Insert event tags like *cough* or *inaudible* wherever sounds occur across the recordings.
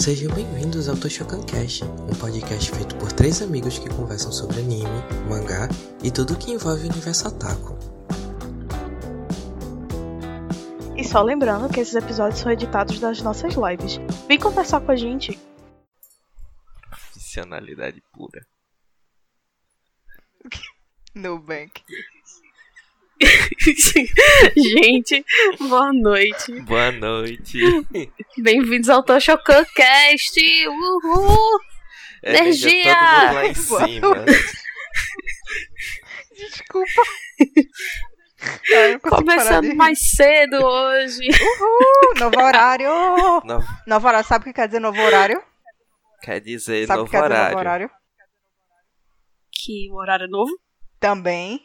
Sejam bem-vindos ao Toshokan Cast, um podcast feito por três amigos que conversam sobre anime, mangá e tudo que envolve o universo Otaku. E só lembrando que esses episódios são editados das nossas lives. Vem conversar com a gente. Profissionalidade pura. *laughs* Nubank. *laughs* gente, boa noite. Boa noite. Bem-vindos ao Toshokan Cast. Uhul! Energia! Todo mundo lá em cima. *laughs* Desculpa. Parar Começando mais cedo hoje. Uhul, *laughs* novo horário. Novo- Novo horário. Sabe o que quer dizer novo horário? quer dizer Sabe novo que quer dizer horário. novo horário? Que o horário é novo? Também.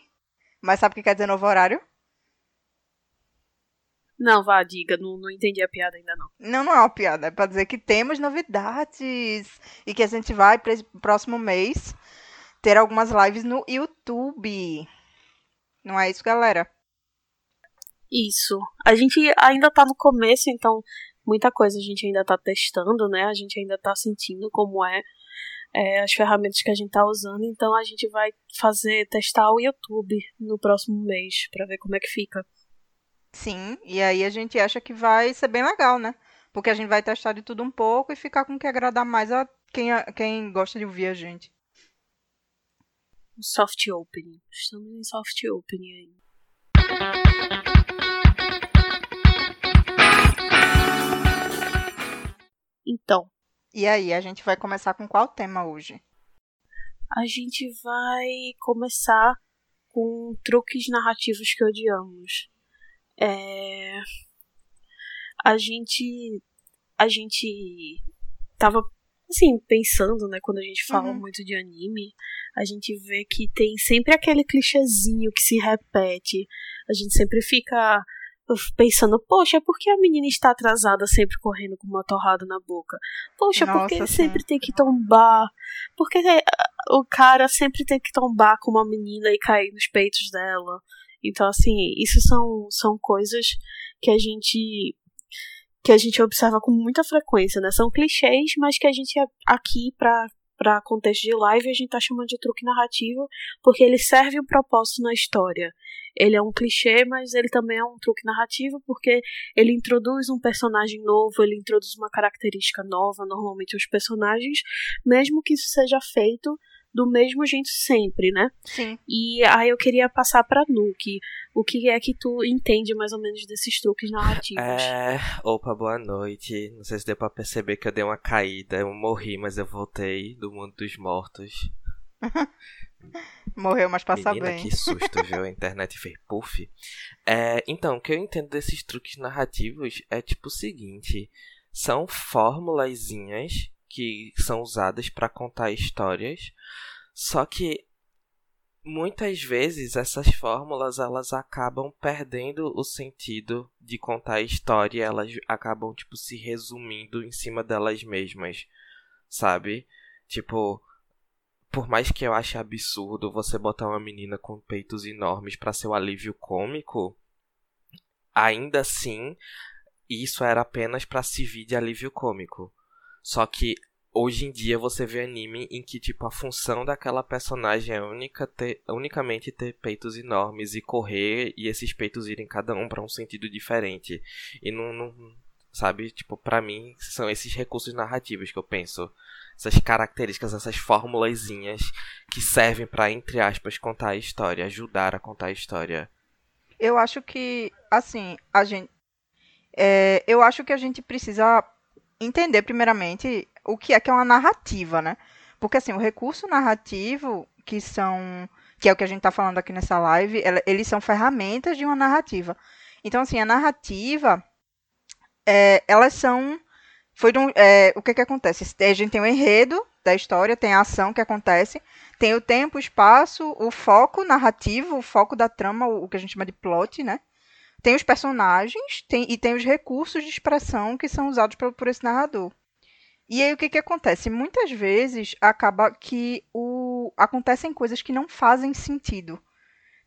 Mas sabe o que quer dizer novo horário? Não, vá, diga. Não, não entendi a piada ainda não. Não, não é uma piada. É pra dizer que temos novidades. E que a gente vai para próximo mês ter algumas lives no YouTube. Não é isso, galera? Isso. A gente ainda tá no começo, então muita coisa a gente ainda tá testando, né? A gente ainda tá sentindo como é, é, as ferramentas que a gente tá usando. Então a gente vai fazer, testar o YouTube no próximo mês pra ver como é que fica. Sim, e aí a gente acha que vai ser bem legal, né? Porque a gente vai testar de tudo um pouco e ficar com o que agradar mais a quem, a- quem gosta de ouvir a gente. Soft opening. Estamos em soft opening ainda. Então, E aí, a gente vai começar com qual tema hoje? a gente vai começar com truques narrativos que odiamos. É... A gente. A gente tava assim, pensando, né, quando a gente fala Uhum. muito de anime, a gente vê que tem sempre aquele clichêzinho que se repete. A gente sempre fica pensando, poxa, por que a menina está atrasada sempre correndo com uma torrada na boca? Poxa, por que Nossa, sempre tem que tombar? Por que ah, o cara sempre tem que tombar com uma menina e cair nos peitos dela? Então, assim, isso são, são coisas que a gente que a gente observa com muita frequência, né? São clichês, mas que a gente aqui para para contexto de live a gente tá chamando de truque narrativo porque ele serve um propósito na história. Ele é um clichê, mas ele também é um truque narrativo porque ele introduz um personagem novo, ele introduz uma característica nova, normalmente os personagens, mesmo que isso seja feito do mesmo jeito sempre, né? Sim. E aí eu queria passar pra Nuke. O que é que tu entende mais ou menos desses truques narrativos? É, opa, boa noite. Não sei se deu pra perceber que eu dei uma caída. Eu morri, mas eu voltei do mundo dos mortos. *laughs* Morreu, mas passa Menina, bem. que susto, viu? A internet fez puff. É, então, o que eu entendo desses truques narrativos é tipo o seguinte: são formulazinhas que são usadas para contar histórias, só que muitas vezes essas fórmulas elas acabam perdendo o sentido de contar a história, elas acabam tipo se resumindo em cima delas mesmas, sabe? Tipo, por mais que eu ache absurdo você botar uma menina com peitos enormes pra ser o alívio cômico, ainda assim, isso era apenas pra servir de alívio cômico. Só que hoje em dia você vê anime em que tipo a função daquela personagem é única ter, unicamente ter peitos enormes e correr e esses peitos irem cada um pra um sentido diferente. E não, não sabe, tipo, pra mim são esses recursos narrativos que eu penso essas características, essas formulazinhas que servem pra entre aspas contar a história, ajudar a contar a história. Eu acho que, assim, a gente. é, eu acho que a gente precisa entender, primeiramente, o que é que é uma narrativa, né? Porque, assim, o recurso narrativo, que são. que é o que a gente tá falando aqui nessa live, eles são ferramentas de uma narrativa. Então, assim, a narrativa. é, elas são. Foi um- é, o que que acontece? A gente tem o enredo da história, tem a ação que acontece, tem o tempo, o espaço, o foco narrativo, o foco da trama, o o que a gente chama de plot, né? Tem os personagens tem, e tem os recursos de expressão que são usados por, por esse narrador. E aí o que, que acontece? Muitas vezes acaba que o, acontecem coisas que não fazem sentido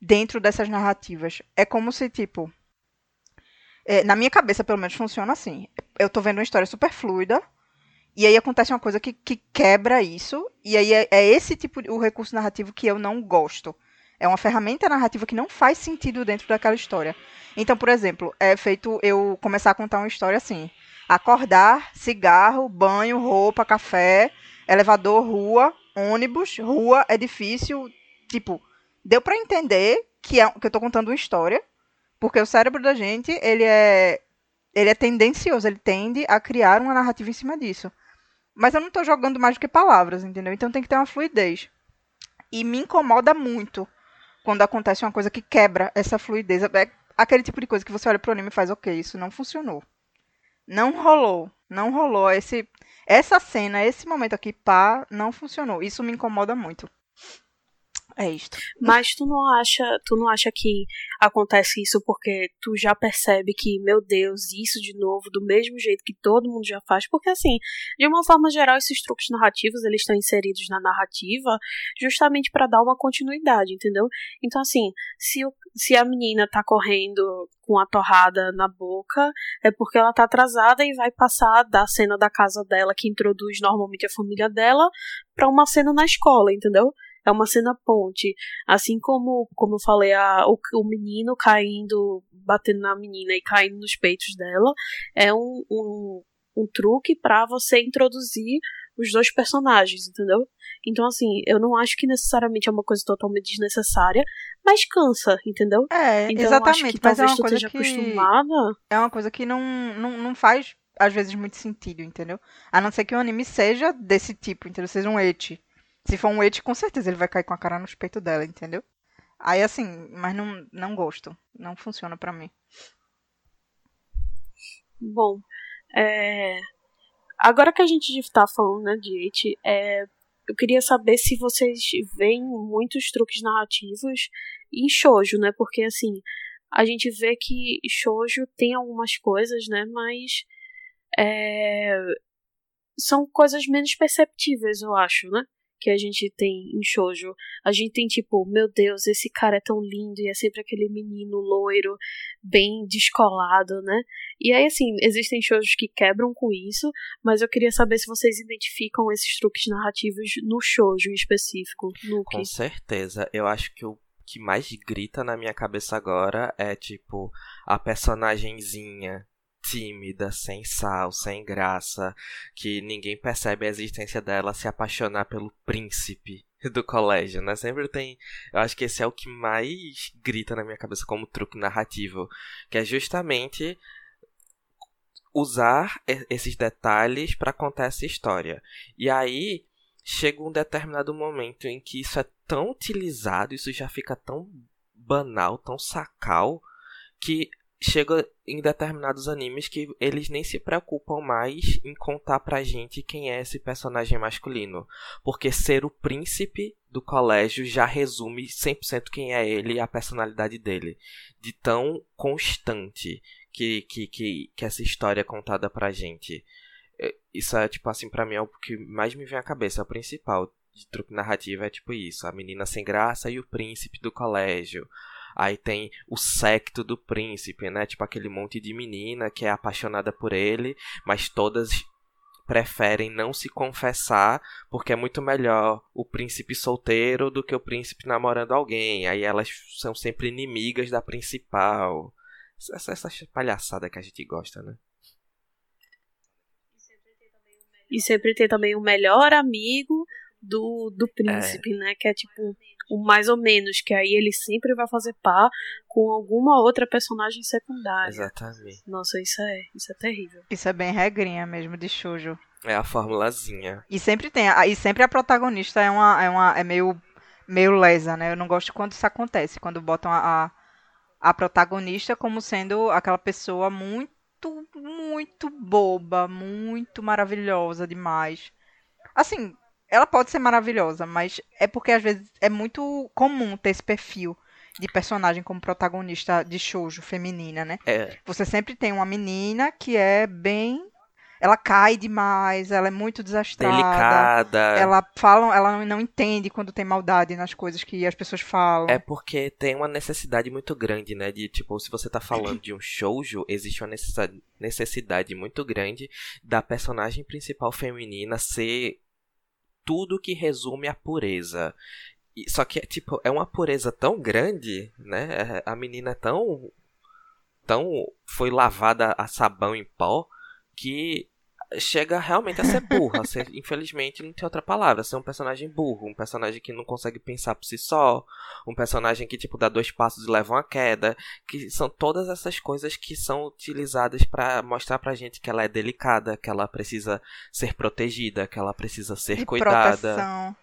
dentro dessas narrativas. É como se, tipo. é, na minha cabeça, pelo menos, funciona assim. Eu tô vendo uma história super fluida. E aí acontece uma coisa que, que quebra isso, e aí é, é esse tipo de, o recurso narrativo que eu não gosto. É uma ferramenta narrativa que não faz sentido dentro daquela história. Então, por exemplo, é feito eu começar a contar uma história assim: acordar, cigarro, banho, roupa, café, elevador, rua, ônibus, rua, edifício. Tipo, deu para entender que, é, que eu tô contando uma história, porque o cérebro da gente, ele é ele é tendencioso, ele tende a criar uma narrativa em cima disso. Mas eu não tô jogando mais do que palavras, entendeu? Então tem que ter uma fluidez. E me incomoda muito quando acontece uma coisa que quebra essa fluidez. É aquele tipo de coisa que você olha pro anime e faz, ok, isso não funcionou. Não rolou. Não rolou. Esse, essa cena, esse momento aqui, pá, não funcionou. Isso me incomoda muito. É isto. Mas tu não acha, tu não acha que acontece isso porque tu já percebe que, meu Deus, isso de novo, do mesmo jeito que todo mundo já faz? Porque assim, de uma forma geral, esses truques narrativos, eles estão inseridos na narrativa justamente para dar uma continuidade, entendeu? Então assim, se, se a menina tá correndo com a torrada na boca, é porque ela tá atrasada e vai passar da cena da casa dela, que introduz normalmente a família dela, para uma cena na escola, entendeu? É uma cena ponte. Assim como, como eu falei, a, o, o menino caindo, batendo na menina e caindo nos peitos dela, é um, um, um truque para você introduzir os dois personagens, entendeu? Então, assim, eu não acho que necessariamente é uma coisa totalmente desnecessária, mas cansa, entendeu? É, então, exatamente. mas é uma coisa que acostumada. É uma coisa que não, não, não faz, às vezes, muito sentido, entendeu? A não ser que o anime seja desse tipo, entendeu? Seja um eti. Se for um It, com certeza ele vai cair com a cara no peito dela, entendeu? Aí assim, mas não, não gosto. Não funciona para mim. Bom, é... agora que a gente está falando né, de It, é... eu queria saber se vocês veem muitos truques narrativos em shoujo, né? Porque assim, a gente vê que shoujo tem algumas coisas, né? Mas é... são coisas menos perceptíveis, eu acho, né? Que a gente tem em shoujo. A gente tem tipo, meu Deus, esse cara é tão lindo e é sempre aquele menino loiro, bem descolado, né? E aí assim, existem shoujos que quebram com isso, mas eu queria saber se vocês identificam esses truques narrativos no shoujo em específico, Nuke. Com certeza. Eu acho que o que mais grita na minha cabeça agora é tipo a personagemzinha tímida, sem sal, sem graça, que ninguém percebe a existência dela se apaixonar pelo príncipe *laughs* do colégio, né? Sempre tem. Eu acho que esse é o que mais grita na minha cabeça como truque narrativo, que é justamente usar esses detalhes para contar essa história. E aí chega um determinado momento em que isso é tão utilizado, isso já fica tão banal, tão sacal, que chega em determinados animes que eles nem se preocupam mais em contar pra gente quem é esse personagem masculino. Porque ser o príncipe do colégio já resume 100% quem é ele e a personalidade dele. De tão constante que, que, que, que essa história é contada pra gente. É, isso é, tipo assim, pra mim é o que mais me vem à cabeça, é o principal de truque narrativo é tipo isso, a menina sem graça e o príncipe do colégio. Aí tem o secto do príncipe, né? Tipo aquele monte de menina que é apaixonada por ele, mas todas preferem não se confessar porque é muito melhor o príncipe solteiro do que o príncipe namorando alguém. Aí elas são sempre inimigas da principal. Essa, essa palhaçada que a gente gosta, né? E sempre tem também o melhor amigo do, do príncipe, é. né? Que é tipo o mais ou menos, que aí ele sempre vai fazer par com alguma outra personagem secundária. Exatamente. Nossa, isso é, isso é terrível. Isso é bem regrinha mesmo de shoujo. É a formulazinha. E sempre tem, e sempre a protagonista é uma é uma é meio meio lesa, né? Eu não gosto quando isso acontece, quando botam a, a, a protagonista como sendo aquela pessoa muito muito boba, muito maravilhosa demais. Assim, ela pode ser maravilhosa, mas é porque às vezes é muito comum ter esse perfil de personagem como protagonista de shoujo feminina, né? É. Você sempre tem uma menina que é bem ela cai demais, ela é muito desastrada. Delicada. Ela fala, ela não entende quando tem maldade nas coisas que as pessoas falam. É porque tem uma necessidade muito grande, né? De tipo, se você tá falando de um shoujo, existe uma necessidade, necessidade muito grande da personagem principal feminina ser tudo que resume a pureza. Só que, tipo, é uma pureza tão grande, né? A menina é tão. tão. foi lavada a sabão em pó que chega realmente a ser burra. ser, infelizmente, não tem outra palavra. Ser um personagem burro, um personagem que não consegue pensar por si só, um personagem que, tipo, dá dois passos e leva uma queda. Que são todas essas coisas que são utilizadas para mostrar pra gente que ela é delicada, que ela precisa ser protegida, que ela precisa ser de cuidada. proteção.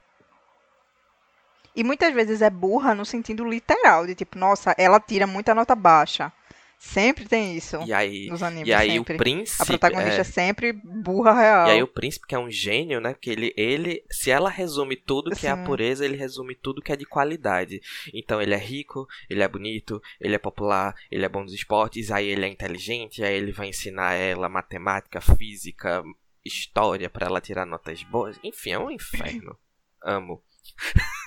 E muitas vezes é burra no sentido literal, de tipo, nossa, ela tira muita nota baixa. Sempre tem isso E aí, nos animes. e aí o príncipe. A protagonista é, sempre burra real. E aí o príncipe, que é um gênio, né? Que ele, ele se ela resume tudo que é a Sim. pureza, ele resume tudo que é de qualidade. Então ele é rico, ele é bonito, ele é popular, ele é bom nos esportes, aí ele é inteligente, aí ele vai ensinar ela matemática, física, história pra ela tirar notas boas. Enfim, é um inferno. Amo. *laughs*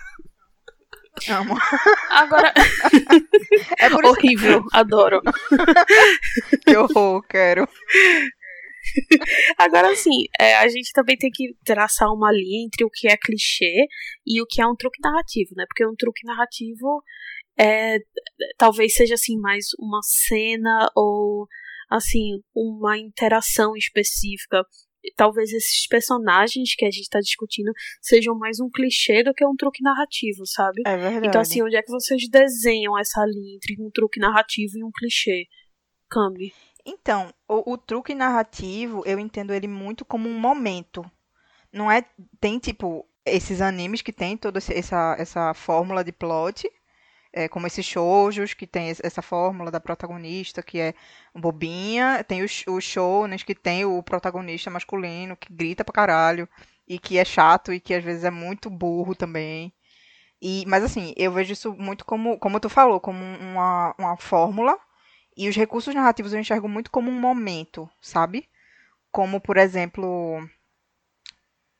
Amo. Agora, *laughs* É horrível, adoro. *laughs* que eu quero. Agora sim, é, a gente também tem que traçar uma linha entre o que é clichê e o que é um truque narrativo, né? Porque um truque narrativo é talvez seja assim mais uma cena ou assim uma interação específica. Talvez esses personagens que a gente está discutindo sejam mais um clichê do que um truque narrativo, sabe? É verdade. Então, assim, onde é que vocês desenham essa linha entre um truque narrativo e um clichê? Cami. Então, o, o truque narrativo, eu entendo ele muito como um momento. Não é. Tem, tipo, esses animes que tem toda essa, essa fórmula de plot, é, como esses shoujos, que tem es- essa fórmula da protagonista, que é bobinha. Tem os, os que tem o protagonista masculino, que grita pra caralho, e que é chato, e que às vezes é muito burro também. E, mas assim, eu vejo isso muito como, como tu falou, como uma, uma fórmula e os recursos narrativos eu enxergo muito como um momento, sabe? Como, por exemplo,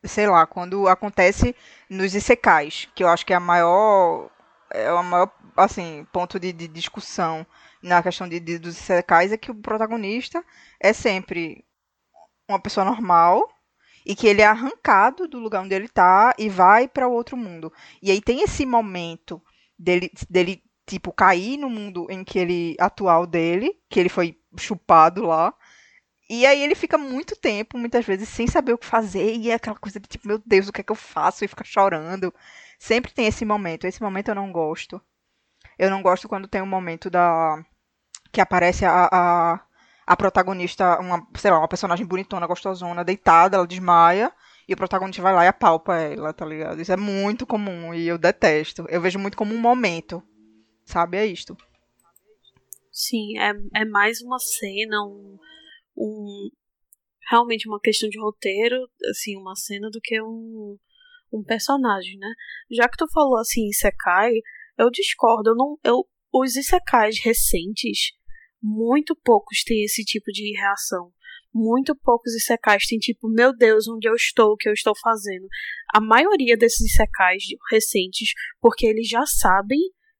sei lá, quando acontece nos isekais, que eu acho que é a maior é o maior assim, ponto de, de discussão na questão de, de- dos isekais é que o protagonista é sempre uma pessoa normal e que ele é arrancado do lugar onde ele tá e vai para o outro mundo. E aí tem esse momento dele, dele tipo cair no mundo em que ele atual dele, que ele foi chupado lá. E aí ele fica muito tempo, muitas vezes, sem saber o que fazer, e é aquela coisa de tipo, meu Deus, o que é que eu faço? E fica chorando. Sempre tem esse momento. Esse momento eu não gosto. Eu não gosto quando tem um momento da. que aparece a, a, a protagonista, uma, sei lá, uma personagem bonitona, gostosona, deitada, ela desmaia, e o protagonista vai lá e apalpa ela, tá ligado? Isso é muito comum e eu detesto. Eu vejo muito como um momento. Sabe? É isto. Sim, é, é mais uma cena, um, um. Realmente uma questão de roteiro, assim, uma cena do que um, um personagem, né? Já que tu falou assim, Isekai, eu discordo. Eu não, eu, os Isekais recentes, muito poucos têm esse tipo de reação. Muito poucos Isekais têm tipo, meu Deus, onde eu estou, o que eu estou fazendo. A maioria desses Isekais recentes, porque eles já sabem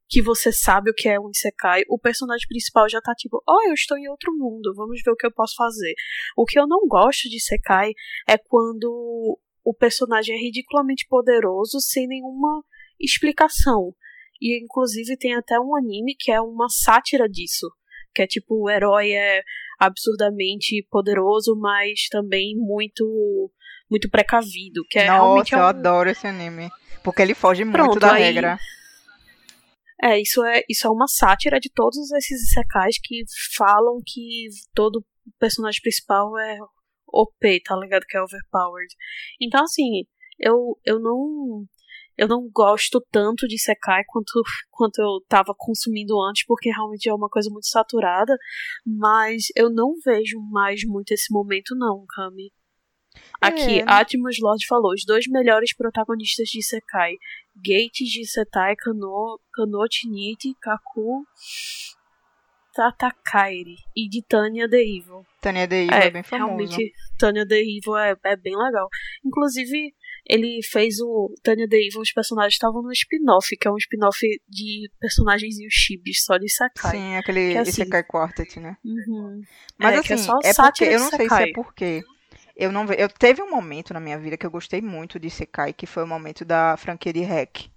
que você sabe o que é um Isekai, o personagem principal já tá tipo, oh, eu estou em outro mundo, vamos ver o que eu posso fazer. O que eu não gosto de Isekai é quando o personagem é ridiculamente poderoso sem nenhuma explicação. E inclusive tem até um anime que é uma sátira disso. Que é tipo, o herói é absurdamente poderoso, mas também muito muito precavido. Que é realmente Nossa, é eu um- adoro esse anime. Porque ele foge muito Pronto, da aí- regra. É, isso é, isso é uma sátira de todos esses isekais que falam que todo personagem principal é OP, tá ligado? Que é overpowered. Então, assim, eu, eu não. Eu não gosto tanto de Isekai quanto, quanto eu tava consumindo antes, porque realmente é uma coisa muito saturada. Mas eu não vejo mais muito esse momento, não, Kami. Aqui, É? Atmos Lord falou: os dois melhores protagonistas de Isekai. Gate de Setai Kano, Kano Chinite, Kaku. Hinata Kairi e de Tanya The Evil. Tanya The Evil é, é bem famoso. Realmente, Tanya The Evil é, é bem legal. Inclusive, ele fez o Tanya The Evil, os personagens estavam no spin-off, que é um spin-off de personagens e os chibis, só de Sakai. Sim, aquele que é assim, Isekai Quartet, né? Uhum. Mas É, assim, que é só é porque eu não sei se é porque eu não eu teve um momento na minha vida que eu gostei muito de Sekai, que foi o momento da franquia de Hack.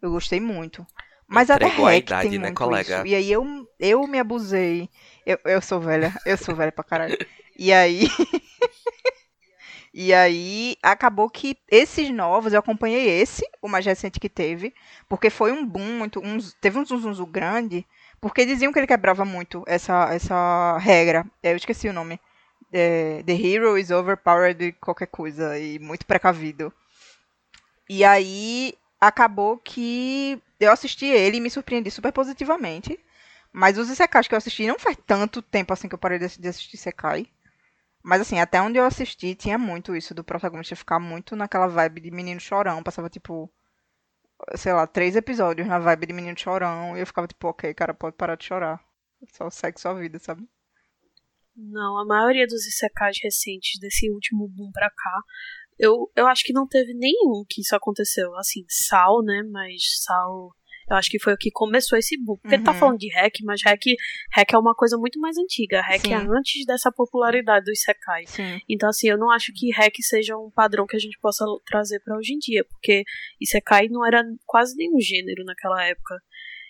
Eu gostei muito. Mas até Entregou a idade, tem né, colega? isso. E aí eu, eu me abusei. Eu, eu sou velha, eu sou velha pra caralho. *laughs* E aí *laughs* E aí acabou que esses novos, eu acompanhei esse, o mais recente que teve, porque foi um boom muito, um, teve um zum grande, porque diziam que ele quebrava muito essa essa regra. Eu esqueci o nome. É, The Hero is overpowered qualquer coisa e muito precavido. E aí acabou que eu assisti ele e me surpreendi super positivamente. Mas os Isekais que eu assisti não faz tanto tempo assim que eu parei de assistir Isekai. Mas assim, até onde eu assisti tinha muito isso do protagonista ficar muito naquela vibe de menino chorão. Passava tipo, sei lá, três episódios na vibe de menino chorão. E eu ficava tipo, ok, cara, pode parar de chorar. Só segue sua vida, sabe? Não, a maioria dos Isekais recentes desse último boom pra cá, eu, eu acho que não teve nenhum que isso aconteceu. Assim, Sal, né? Mas Sal, eu acho que foi o que começou esse boom. Porque ele tá Uhum. falando de hack, mas hack, hack é uma coisa muito mais antiga. Hack Sim. é antes dessa popularidade dos Isekais. Sim. Então, assim, eu não acho que hack seja um padrão que a gente possa trazer pra hoje em dia, porque Isekai não era quase nenhum gênero naquela época.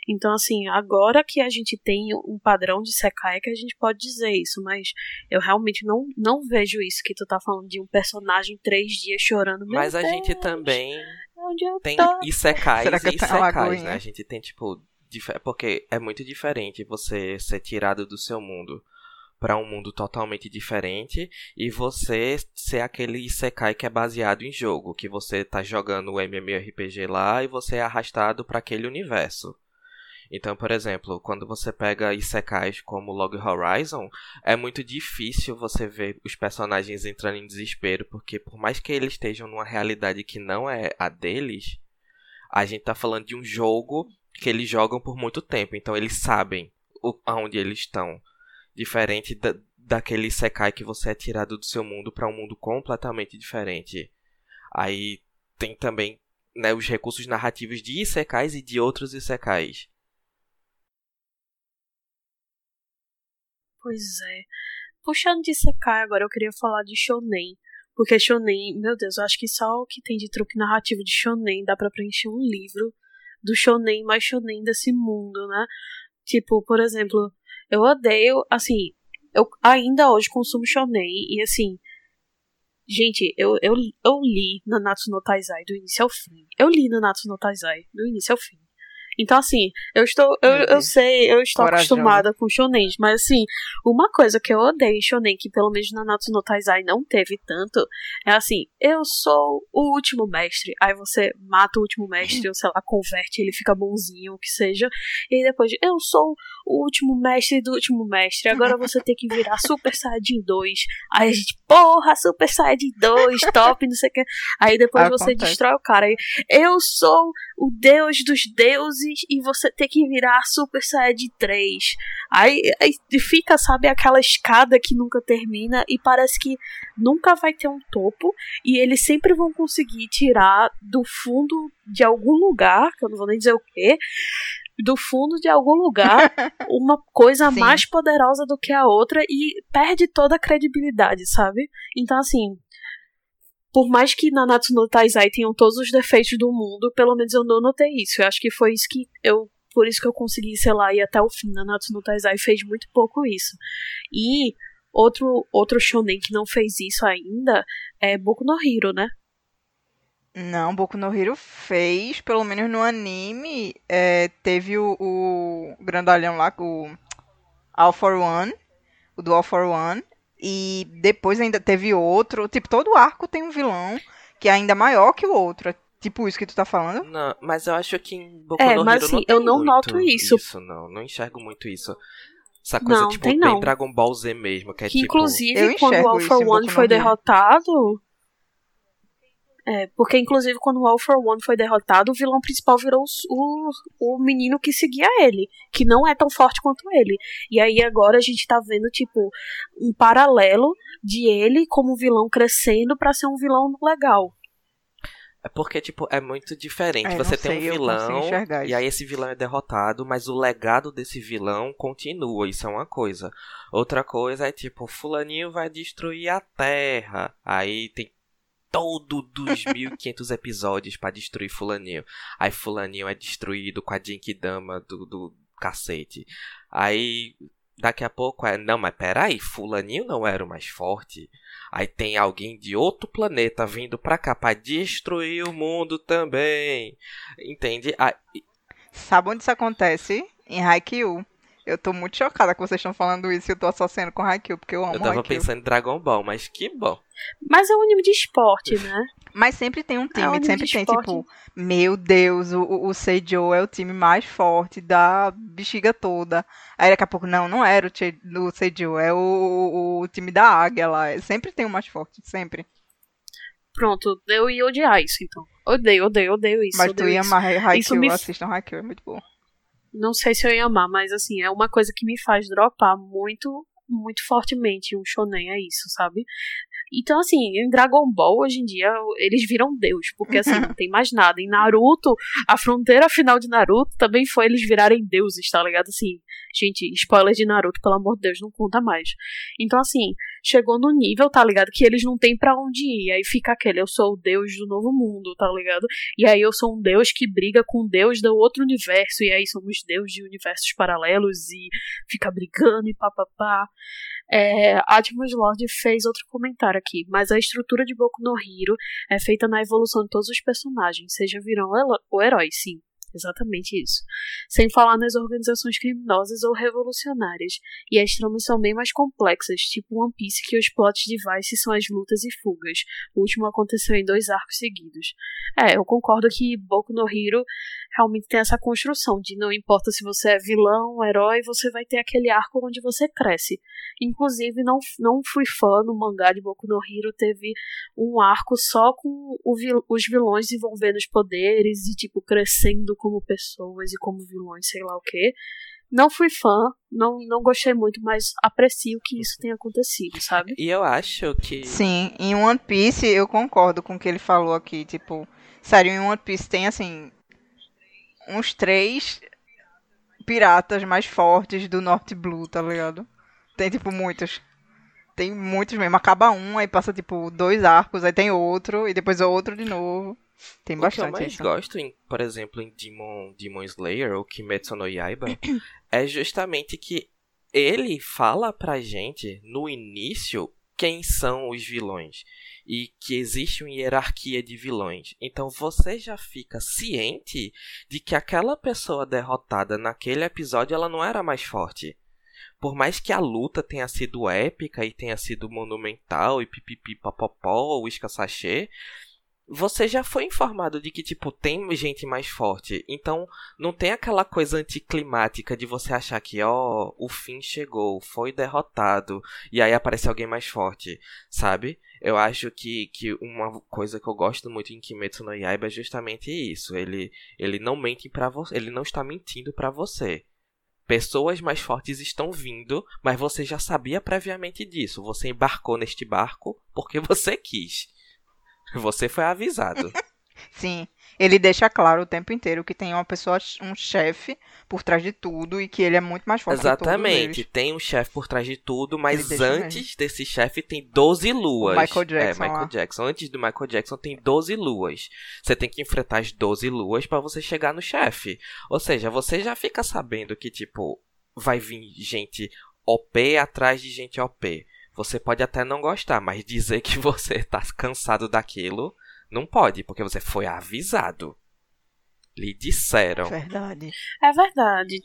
Então, assim, agora que a gente tem um padrão de Isekai é que a gente pode dizer isso, mas eu realmente não, não vejo isso que tu tá falando de um personagem três dias chorando. Mas a gente Deus, também tem isekais e isekais, lagoinha? né? A gente tem, tipo... dif- Porque é muito diferente você ser tirado do seu mundo pra um mundo totalmente diferente e você ser aquele isekai que é baseado em jogo, que você tá jogando o MMORPG lá e você é arrastado pra aquele universo. Então, por exemplo, quando você pega isekais como Log Horizon, é muito difícil você ver os personagens entrando em desespero, porque por mais que eles estejam numa realidade que não é a deles, a gente tá falando de um jogo que eles jogam por muito tempo, então eles sabem aonde eles estão. Diferente da, daquele Isekai que você é tirado do seu mundo para um mundo completamente diferente. Aí tem também né, os recursos narrativos de Isekais e de outros Isekais. Pois é. Puxando de Isekai agora, eu queria falar de Shonen. Porque Shonen, meu Deus, eu acho que só o que tem de truque narrativo de Shonen dá pra preencher um livro do Shonen mais Shonen desse mundo, né? Tipo, por exemplo, eu odeio, assim, eu ainda hoje consumo Shonen e assim. Gente, eu, eu, eu li Nanatsu no Taizai do início ao fim. Eu li Nanatsu no Taizai do início ao fim. Então, assim, eu estou. Eu, eu sei, eu estou Corajosa. acostumada com shonen, mas assim, uma coisa que eu odeio em shonen, que pelo menos na Natsu no Taizai não teve tanto, é assim, eu sou o último mestre. Aí você mata o último mestre, ou sei lá, converte, ele fica bonzinho, o que seja. E depois, eu sou o último mestre do último mestre. Agora você tem que virar Super Saiyajin 2. Aí a gente, porra, Super Saiyajin 2, top, não sei o que. Aí depois você Acontece. destrói o cara. Aí, eu sou o deus dos deuses e você tem que virar Super Saiyajin 3. Aí, aí fica, sabe, aquela escada que nunca termina e parece que nunca vai ter um topo e eles sempre vão conseguir tirar do fundo de algum lugar, que eu não vou nem dizer o quê, do fundo de algum lugar *laughs* uma coisa mais poderosa do que a outra e perde toda a credibilidade, sabe? Então, assim, por mais que Nanatsu no Taizai tenham todos os defeitos do mundo, pelo menos eu não notei isso. Eu acho que foi isso que eu. Por isso que eu consegui, sei lá, ir até o fim. Nanatsu no Taizai fez muito pouco isso. E outro, outro shonen que não fez isso ainda é Boku no Hero, né? Não, Boku no Hero fez, pelo menos no anime, é, teve o, o grandalhão lá, o All for One, o do All for One, e depois ainda teve outro, tipo, todo arco tem um vilão que é ainda maior que o outro, é tipo isso que tu tá falando? Não, mas eu acho que em Boku É, no mas, Hero assim, não eu não noto isso. Isso, não. Não enxergo muito isso. Essa coisa, Não, tipo, tem não. Dragon Ball Z mesmo, que é que tipo... inclusive eu quando o em One foi derrotado. É, porque inclusive quando o All for One foi derrotado, o vilão principal virou o, o menino que seguia ele, que não é tão forte quanto ele. E aí agora a gente tá vendo, tipo, um paralelo de ele como vilão crescendo para ser um vilão legal. É porque, tipo, é muito diferente. É, Você tem sei, um vilão, e aí esse vilão é derrotado, mas o legado desse vilão continua. Isso é uma coisa. Outra coisa é, tipo, fulaninho vai destruir a Terra. Aí tem todo dos 1500 episódios para destruir fulaninho. Aí fulaninho é destruído com a Jinkidama do, do cacete. Aí daqui a pouco é, não, mas peraí, fulaninho não era o mais forte. Aí tem alguém de outro planeta vindo pra cá pra destruir o mundo também. Entende? Aí... Sabe onde isso acontece? Em Haikyuu. Eu tô muito chocada que vocês estão falando isso e eu tô associando com Haikyuu, porque eu amo Eu tava Haikyuu. pensando em Dragon Ball, mas que bom. Mas é um anime de esporte, né? Mas sempre tem um time, é um sempre tem, esporte. tipo, meu Deus, o, o Seijo é o time mais forte da bexiga toda. Aí daqui a pouco, não, não era o, che, o Seijo, é o, o, o, time da águia lá. Sempre tem o mais forte, sempre. Pronto, eu ia odiar isso, então. Odeio, odeio, odeio isso. Mas odeio tu ia amar Haikyuu, me... assistam Haikyuu, é muito bom. Não sei se eu ia amar, mas assim, é uma coisa que me faz dropar muito, muito fortemente um shonen, é isso, sabe? Então, assim, em Dragon Ball, hoje em dia, eles viram Deus, porque assim, não tem mais nada. Em Naruto, a fronteira final de Naruto também foi eles virarem deuses, tá ligado? Assim, gente, spoiler de Naruto, pelo amor de Deus, não conta mais. Então, assim, chegou no nível, tá ligado? Que eles não têm para onde ir. Aí fica aquele, eu sou o deus do novo mundo, tá ligado? E aí eu sou um deus que briga com o deus do outro universo, e aí somos deuses de universos paralelos, e fica brigando e papapá. É, Atmos Lord fez outro comentário aqui, mas a estrutura de Boku no Hero é feita na evolução de todos os personagens, seja virão ou herói, sim. Exatamente isso. Sem falar nas organizações criminosas ou revolucionárias. E as tramas são bem mais complexas, tipo One Piece, que os plots de Vice são as lutas e fugas. O último aconteceu em dois arcos seguidos. É, eu concordo que Boku no Hero realmente tem essa construção de não importa se você é vilão, herói, você vai ter aquele arco onde você cresce. Inclusive, não, não fui fã no mangá de Boku no Hero, teve um arco só com vil, os vilões desenvolvendo os poderes e, tipo, crescendo como pessoas e como vilões, sei lá o que. Não fui fã, não, não gostei muito, mas aprecio que isso tenha acontecido, sabe? E eu acho que. Sim, em One Piece eu concordo com o que ele falou aqui. Tipo, sério, em One Piece tem assim. Uns três piratas mais fortes do Norte Blue, tá ligado? Tem, tipo, muitos. Tem muitos mesmo. Acaba um, aí passa, tipo, dois arcos, aí tem outro, e depois outro de novo. Tem bastante. O que eu mais isso. gosto, em, por exemplo, em Demon, Demon Slayer ou Kimetsu no Yaiba, *coughs* é justamente que ele fala pra gente, no início, quem são os vilões. E que existe uma hierarquia de vilões. Então você já fica ciente de que aquela pessoa derrotada naquele episódio ela não era mais forte por mais que a luta tenha sido épica e tenha sido monumental e pipipi papopó, uísca sachê, você já foi informado de que, tipo, tem gente mais forte. Então, não tem aquela coisa anticlimática de você achar que, ó, o fim chegou, foi derrotado, e aí aparece alguém mais forte, sabe? Eu acho que, que uma coisa que eu gosto muito em Kimetsu no Yaiba é justamente isso. Ele, ele não mente para você, ele não está mentindo para você. Pessoas mais fortes estão vindo, mas você já sabia previamente disso. Você embarcou neste barco porque *laughs* você quis. Você foi avisado. *laughs* Sim, ele deixa claro o tempo inteiro que tem uma pessoa, um chefe por trás de tudo e que ele é muito mais forte Exatamente, tem um chefe por trás de tudo, mas antes mesmo. desse chefe tem 12 luas. O Michael Jackson. É, Michael Jackson. Antes do Michael Jackson tem 12 luas. Você tem que enfrentar as 12 luas para você chegar no chefe. Ou seja, você já fica sabendo que, tipo, vai vir gente OP atrás de gente OP. Você pode até não gostar, mas dizer que *laughs* você tá cansado daquilo, não pode, porque você foi avisado. Lhe disseram. Verdade. É verdade.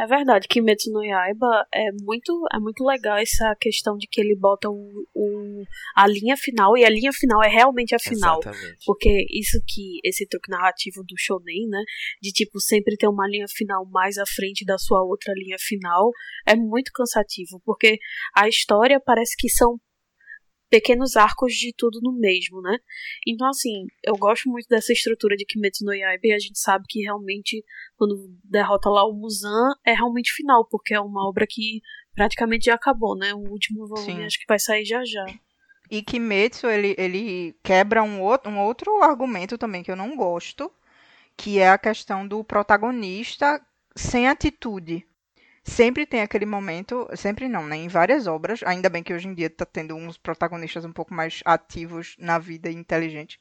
É verdade, Kimetsu no Yaiba é muito, é muito legal essa questão de que ele bota um, um, a linha final, e a linha final é realmente a final. Exatamente. Porque isso que, esse truque narrativo do shonen, né, de tipo sempre ter uma linha final mais à frente da sua outra linha final, é muito cansativo, porque a história parece que são pequenos arcos de tudo no mesmo, né? Então, assim, eu gosto muito dessa estrutura de Kimetsu no Yaiba e a gente sabe que realmente, quando derrota lá o Muzan, é realmente final, porque é uma obra que praticamente já acabou, né? O último volume Sim. acho que vai sair já já. E Kimetsu, ele, ele quebra um outro, um outro argumento também que eu não gosto, que é a questão do protagonista sem atitude sempre tem aquele momento, sempre não, né? Em várias obras, ainda bem que hoje em dia está tendo uns protagonistas um pouco mais ativos na vida e inteligentes.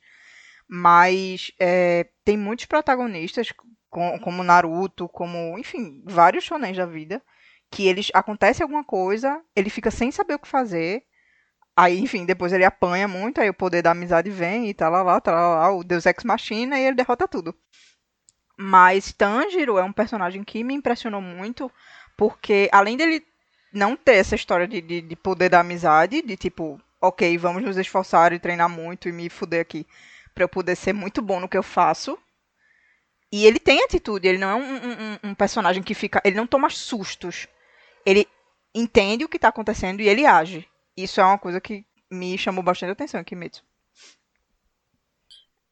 Mas é, tem muitos protagonistas, como Naruto, como, enfim, vários shonens da vida, que eles acontece alguma coisa, ele fica sem saber o que fazer. Aí, enfim, depois ele apanha muito, aí o poder da amizade vem e tal, lá, lá, lá, o Deus Ex Machina e ele derrota tudo. Mas Tanjiro é um personagem que me impressionou muito porque além dele não ter essa história de, de, de, poder da amizade, de tipo, ok, vamos nos esforçar e treinar muito e me fuder aqui para eu poder ser muito bom no que eu faço. E ele tem atitude, ele não é um, um, um personagem que fica. Ele não toma sustos. Ele entende o que está acontecendo e ele age. Isso é uma coisa que me chamou bastante atenção mesmo.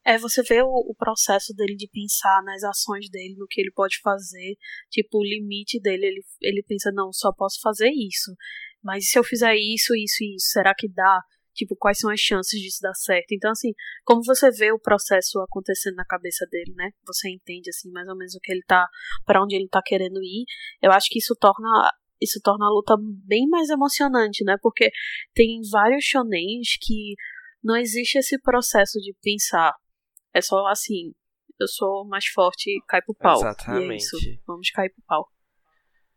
É, você vê o, o, processo dele de pensar nas ações dele, no que ele pode fazer, tipo, o limite dele, ele, ele pensa, não, só posso fazer isso. Mas se eu fizer isso, isso e isso, será que dá? Tipo, quais são as chances disso dar certo? Então, assim, como você vê o processo acontecendo na cabeça dele, né? Você entende, assim, mais ou menos o que ele tá, para onde ele tá querendo ir. Eu acho que isso torna isso torna a luta bem mais emocionante, né? Porque tem vários shonens que não existe esse processo de pensar, é só assim, eu sou mais forte e cai pro pau. Exatamente. E é isso, vamos cair pro pau.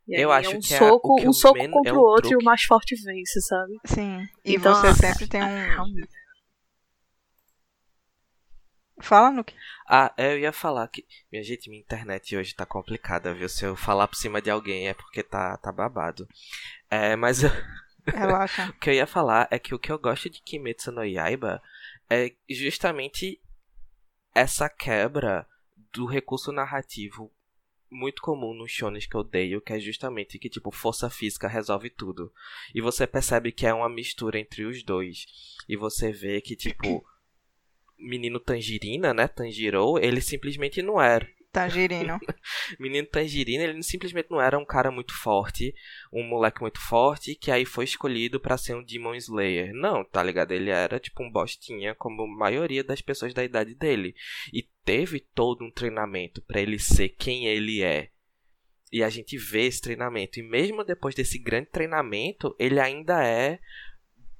E eu acho é um que soco, é, um soco contra é um o outro truque. e o mais forte vence, sabe? Sim. E então, você sempre tem um. Fala, Nuke. Ah, eu ia falar que. Minha gente, minha internet hoje tá complicada, viu? Se eu falar por cima de alguém é porque tá, tá babado. É, mas. *laughs* Relaxa. o que eu ia falar é que o que eu gosto de Kimetsu no Yaiba é justamente essa quebra do recurso narrativo muito comum nos shonen que eu odeio, que é justamente que, tipo, força física resolve tudo. E você percebe que é uma mistura entre os dois. E você vê que, tipo, menino Tangerina, né, Tanjiro, ele simplesmente não era Tangerino. *laughs* Menino Tangerino, ele simplesmente não era um cara muito forte, um moleque muito forte, que aí foi escolhido para ser um Demon Slayer. Não, tá ligado? Ele era tipo um bostinha, como a maioria das pessoas da idade dele. E teve todo um treinamento para ele ser quem ele é. E a gente vê esse treinamento. E mesmo depois desse grande treinamento, ele ainda é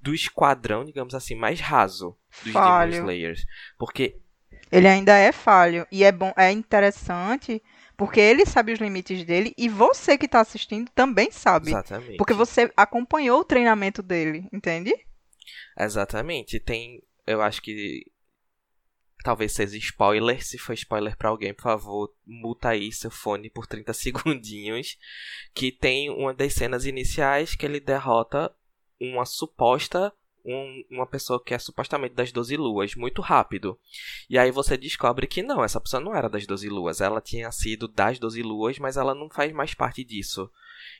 do esquadrão, digamos assim, mais raso dos Falho. Demon Slayers. Porque ele ainda é falho. E é bom, é interessante porque ele sabe os limites dele e você que está assistindo também sabe. Exatamente. Porque você acompanhou o treinamento dele, entende? Exatamente. Tem, eu acho que talvez seja spoiler. Se for spoiler para alguém, por favor, muta aí seu fone por 30 *laughs* segundinhos. Que tem uma das cenas iniciais que ele derrota uma suposta um, uma pessoa que é supostamente das 12 luas muito rápido. E aí você descobre que não, essa pessoa não era das 12 luas. Ela tinha sido das 12 luas, mas ela não faz mais parte disso.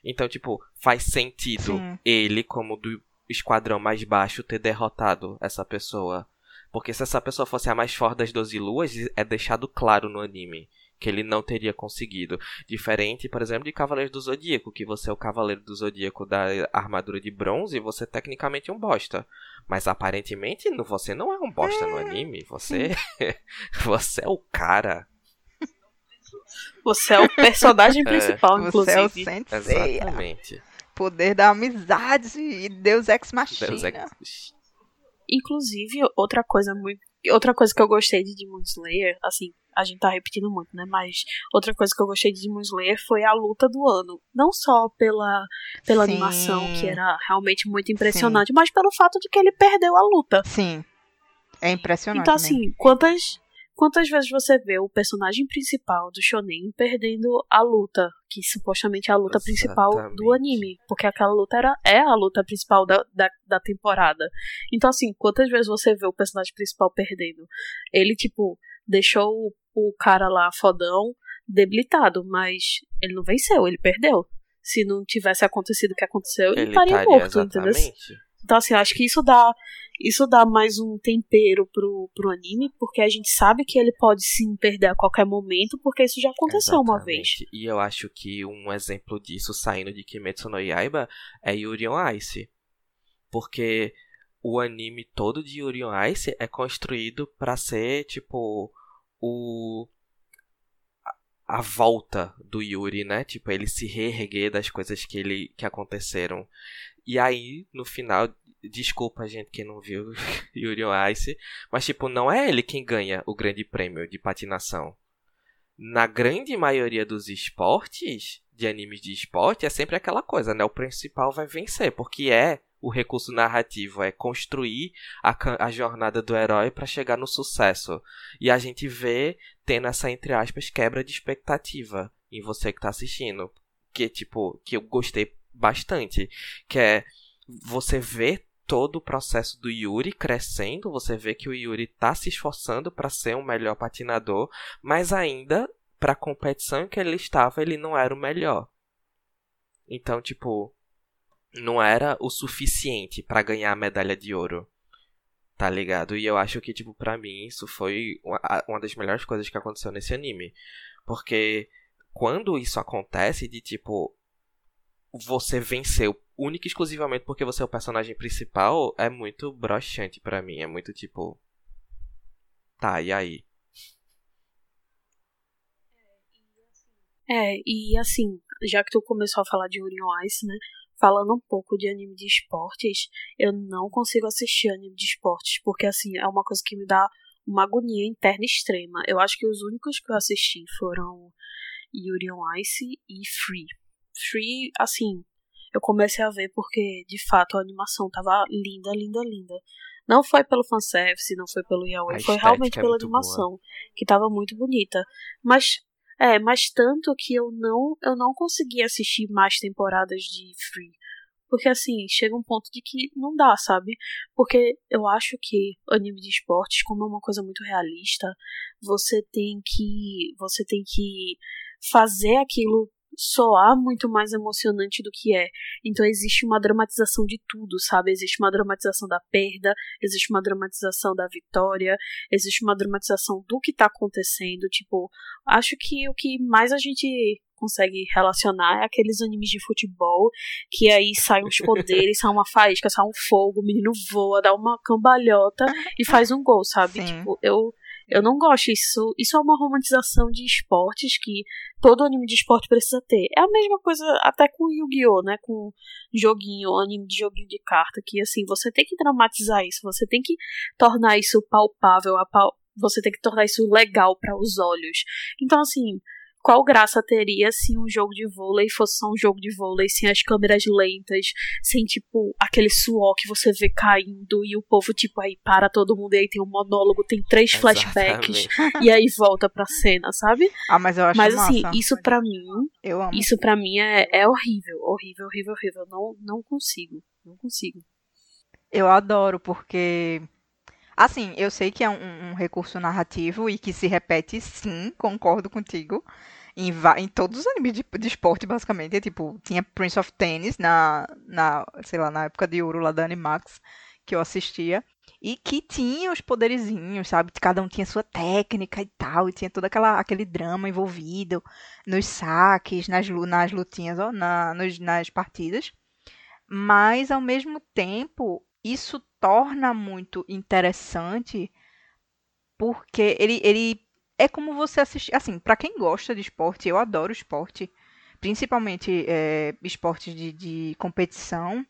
Então, tipo, faz sentido Sim. ele, como do esquadrão mais baixo, ter derrotado essa pessoa. Porque se essa pessoa fosse a mais forte das 12 luas, é deixado claro no anime que ele não teria conseguido. Diferente, por exemplo, de Cavaleiro do Zodíaco, que você é o Cavaleiro do Zodíaco da armadura de bronze e você tecnicamente é um bosta. Mas aparentemente você não é um bosta no anime. Você, *laughs* você é o cara. Você é o personagem *laughs* principal, é. inclusive. Você é o sensei. Exatamente. Poder da amizade e Deus Ex Machina. Deus Ex... Inclusive, outra coisa muito outra coisa que eu gostei de Demon Slayer, assim, a gente tá repetindo muito, né? Mas outra coisa que eu gostei de Demon Slayer foi a luta do ano. Não só pela, pela animação, que era realmente muito impressionante, Sim. mas pelo fato de que ele perdeu a luta. Sim. É impressionante. Então, assim, né? quantas. Quantas vezes você vê o personagem principal do shonen perdendo a luta, que supostamente é a luta Exatamente. principal do anime, porque aquela luta era, é a luta principal da, da, da temporada. Então, assim, quantas vezes você vê o personagem principal perdendo? Ele, tipo, deixou o cara lá, fodão, debilitado, mas ele não venceu, ele perdeu. Se não tivesse acontecido o que aconteceu, ele, ele estaria morto, exatamente. entendeu? Então, assim, acho que isso dá, isso dá mais um tempero pro, pro anime, porque a gente sabe que ele pode sim perder a qualquer momento, porque isso já aconteceu Exatamente. uma vez. E eu acho que um exemplo disso saindo de Kimetsu no Yaiba é Yuri on Ice. Porque o anime todo de Yuri on Ice é construído para ser, tipo, o a volta do Yuri, né? Tipo, ele se reerguer das coisas que ele que aconteceram. E aí, no final, desculpa gente que não viu *laughs* Yuri on Ice, mas tipo, não é ele quem ganha o grande prêmio de patinação. Na grande maioria dos esportes, de animes de esporte, é sempre aquela coisa, né? O principal vai vencer, porque é o recurso narrativo, é construir a, a jornada do herói para chegar no sucesso. E a gente vê tendo essa, entre aspas, quebra de expectativa em você que tá assistindo. Que, tipo, que eu gostei bastante. Que é você ver todo o processo do Yuri crescendo, você vê que o Yuri tá se esforçando para ser um melhor patinador, mas ainda para a competição que ele estava, ele não era o melhor. Então, tipo, não era o suficiente para ganhar a medalha de ouro. Tá ligado? E eu acho que, tipo, pra mim, isso foi uma das melhores coisas que aconteceu nesse anime. Porque quando isso acontece, de tipo, você venceu única e exclusivamente porque você é o personagem principal, é muito broxante para mim. É muito tipo. Tá, e aí? É, e assim, já que tu começou a falar de Uri on Ice, né? Falando um pouco de anime de esportes, eu não consigo assistir anime de esportes, porque assim, é uma coisa que me dá uma agonia interna extrema. Eu acho que os únicos que eu assisti foram Yuri on Ice e Free. Free, assim, eu comecei a ver porque, de fato, a animação tava linda, linda, linda. Não foi pelo fanservice, não foi pelo yaoi, foi realmente é pela animação, boa. que tava muito bonita. Mas é, mas tanto que eu não eu não consegui assistir mais temporadas de Free. Porque assim, chega um ponto de que não dá, sabe? Porque eu acho que anime de esportes, como é uma coisa muito realista, você tem que você tem que fazer aquilo soar muito mais emocionante do que é. Então existe uma dramatização de tudo, sabe? Existe uma dramatização da perda, existe uma dramatização da vitória, existe uma dramatização do que tá acontecendo. Tipo, acho que o que mais a gente consegue relacionar é aqueles animes de futebol que aí saem uns poderes, *laughs* sai uma faísca, sai um fogo, o menino voa, dá uma cambalhota e faz um gol, sabe? Sim. Tipo, eu eu não gosto isso. Isso é uma romantização de esportes que todo anime de esporte precisa ter. É a mesma coisa até com Yu-Gi-Oh, né? Com joguinho, anime de joguinho de carta, que assim, você tem que dramatizar isso, você tem que tornar isso palpável, você tem que tornar isso legal para os olhos. Então, assim, qual graça teria se um jogo de vôlei fosse só um jogo de vôlei sem as câmeras lentas, sem tipo aquele suor que você vê caindo e o povo tipo aí para todo mundo e aí tem um monólogo, tem três flashbacks e aí volta pra cena, sabe? Ah, mas eu acho Mas massa. assim, isso para mim, eu amo. isso para mim é, é horrível, horrível, horrível, horrível. Não, não consigo, não consigo. Eu adoro porque Assim, eu sei que é um, um, recurso narrativo e que se repete, sim, concordo contigo. Em, em todos os animes de, de esporte, basicamente. Tipo, tinha Prince of Tennis na, na, sei lá, na época de ouro lá da Animax, que eu assistia. E que tinha os poderizinhos, sabe? Cada um tinha sua técnica e tal. E tinha todo aquela, aquele drama envolvido nos saques, nas, nas lutinhas, ó, na, nos, nas partidas. Mas, ao mesmo tempo, isso torna muito interessante porque ele, ele é como você assistir. Assim, para quem gosta de esporte, eu adoro esporte, principalmente é, esportes de, de competição.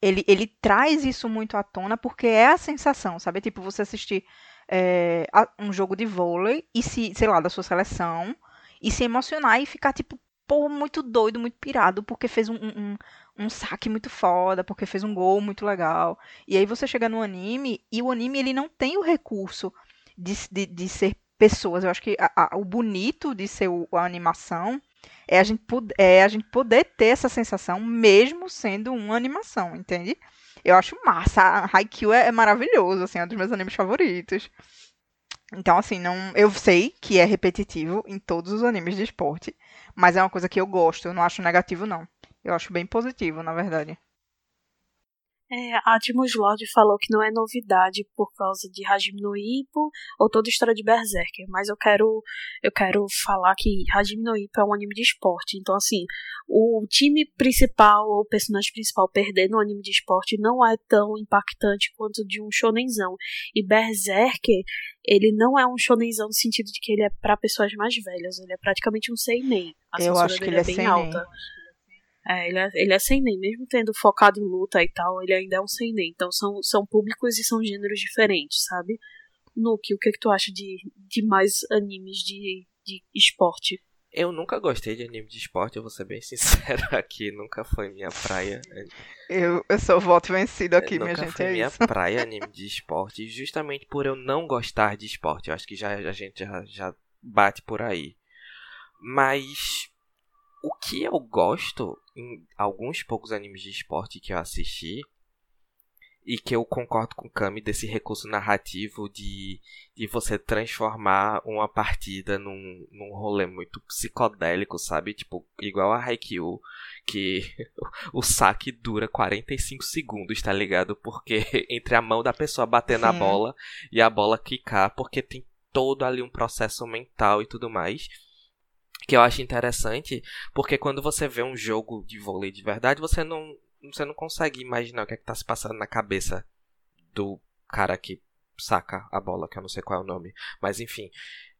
Ele, ele traz isso muito à tona porque é a sensação, sabe? Tipo, você assistir é, um jogo de vôlei e se, sei lá, da sua seleção e se emocionar e ficar, tipo, pô, muito doido, muito pirado, porque fez um, um, um saque muito foda, porque fez um gol muito legal. E aí você chega no anime, e o anime ele não tem o recurso de, de, de ser pessoas. Eu acho que a, a, o bonito de ser o, a animação é a, gente, é a gente poder ter essa sensação mesmo sendo uma animação, entende? Eu acho massa. Haikyuu é, é maravilhoso, assim, é um dos meus animes favoritos. Então, assim, não, eu sei que é repetitivo em todos os animes de esporte, mas é uma coisa que eu gosto, eu não acho negativo, não. Eu acho bem positivo, na verdade. É, a Atmos Lord falou que não é novidade por causa de Hajime no Ippo ou toda a história de Berserker, mas eu quero eu quero falar que Hajime no Ippo é um anime de esporte, então assim, o time principal ou o personagem principal perder no anime de esporte não é tão impactante quanto de um shonenzão. E Berserker, ele não é um shonenzão no sentido de que ele é para pessoas mais velhas, ele é praticamente um seinen. A Eu acho que dele ele é bem seinen. alta. É, ele é, ele é seinen, mesmo tendo focado em luta e tal, ele ainda é um seinen. Então são, são públicos e são gêneros diferentes, sabe? Nuki, o que, que tu acha de, de mais animes de, de esporte? Eu nunca gostei de anime de esporte, eu vou ser bem *laughs* sincero aqui, nunca foi minha praia. Eu, eu sou o voto vencido aqui, minha nunca gente. foi É minha isso. *laughs* praia anime de esporte, justamente por eu não gostar de esporte. Eu acho que já a gente já, já bate por aí. Mas o que eu gosto em alguns poucos animes de esporte que eu assisti e que eu concordo com o Kami desse recurso narrativo de, de você transformar uma partida num, num rolê muito psicodélico, sabe? Tipo, igual a Haikyuu, que *laughs* o saque dura 45 segundos, tá ligado? Porque *laughs* entre a mão da pessoa bater na Sim. bola e a bola quicar, porque tem todo ali um processo mental e tudo mais. Que eu acho interessante, porque quando você vê um jogo de vôlei de verdade, você não, você não consegue imaginar o que é que tá se passando na cabeça do cara que saca a bola, que eu não sei qual é o nome. Mas enfim.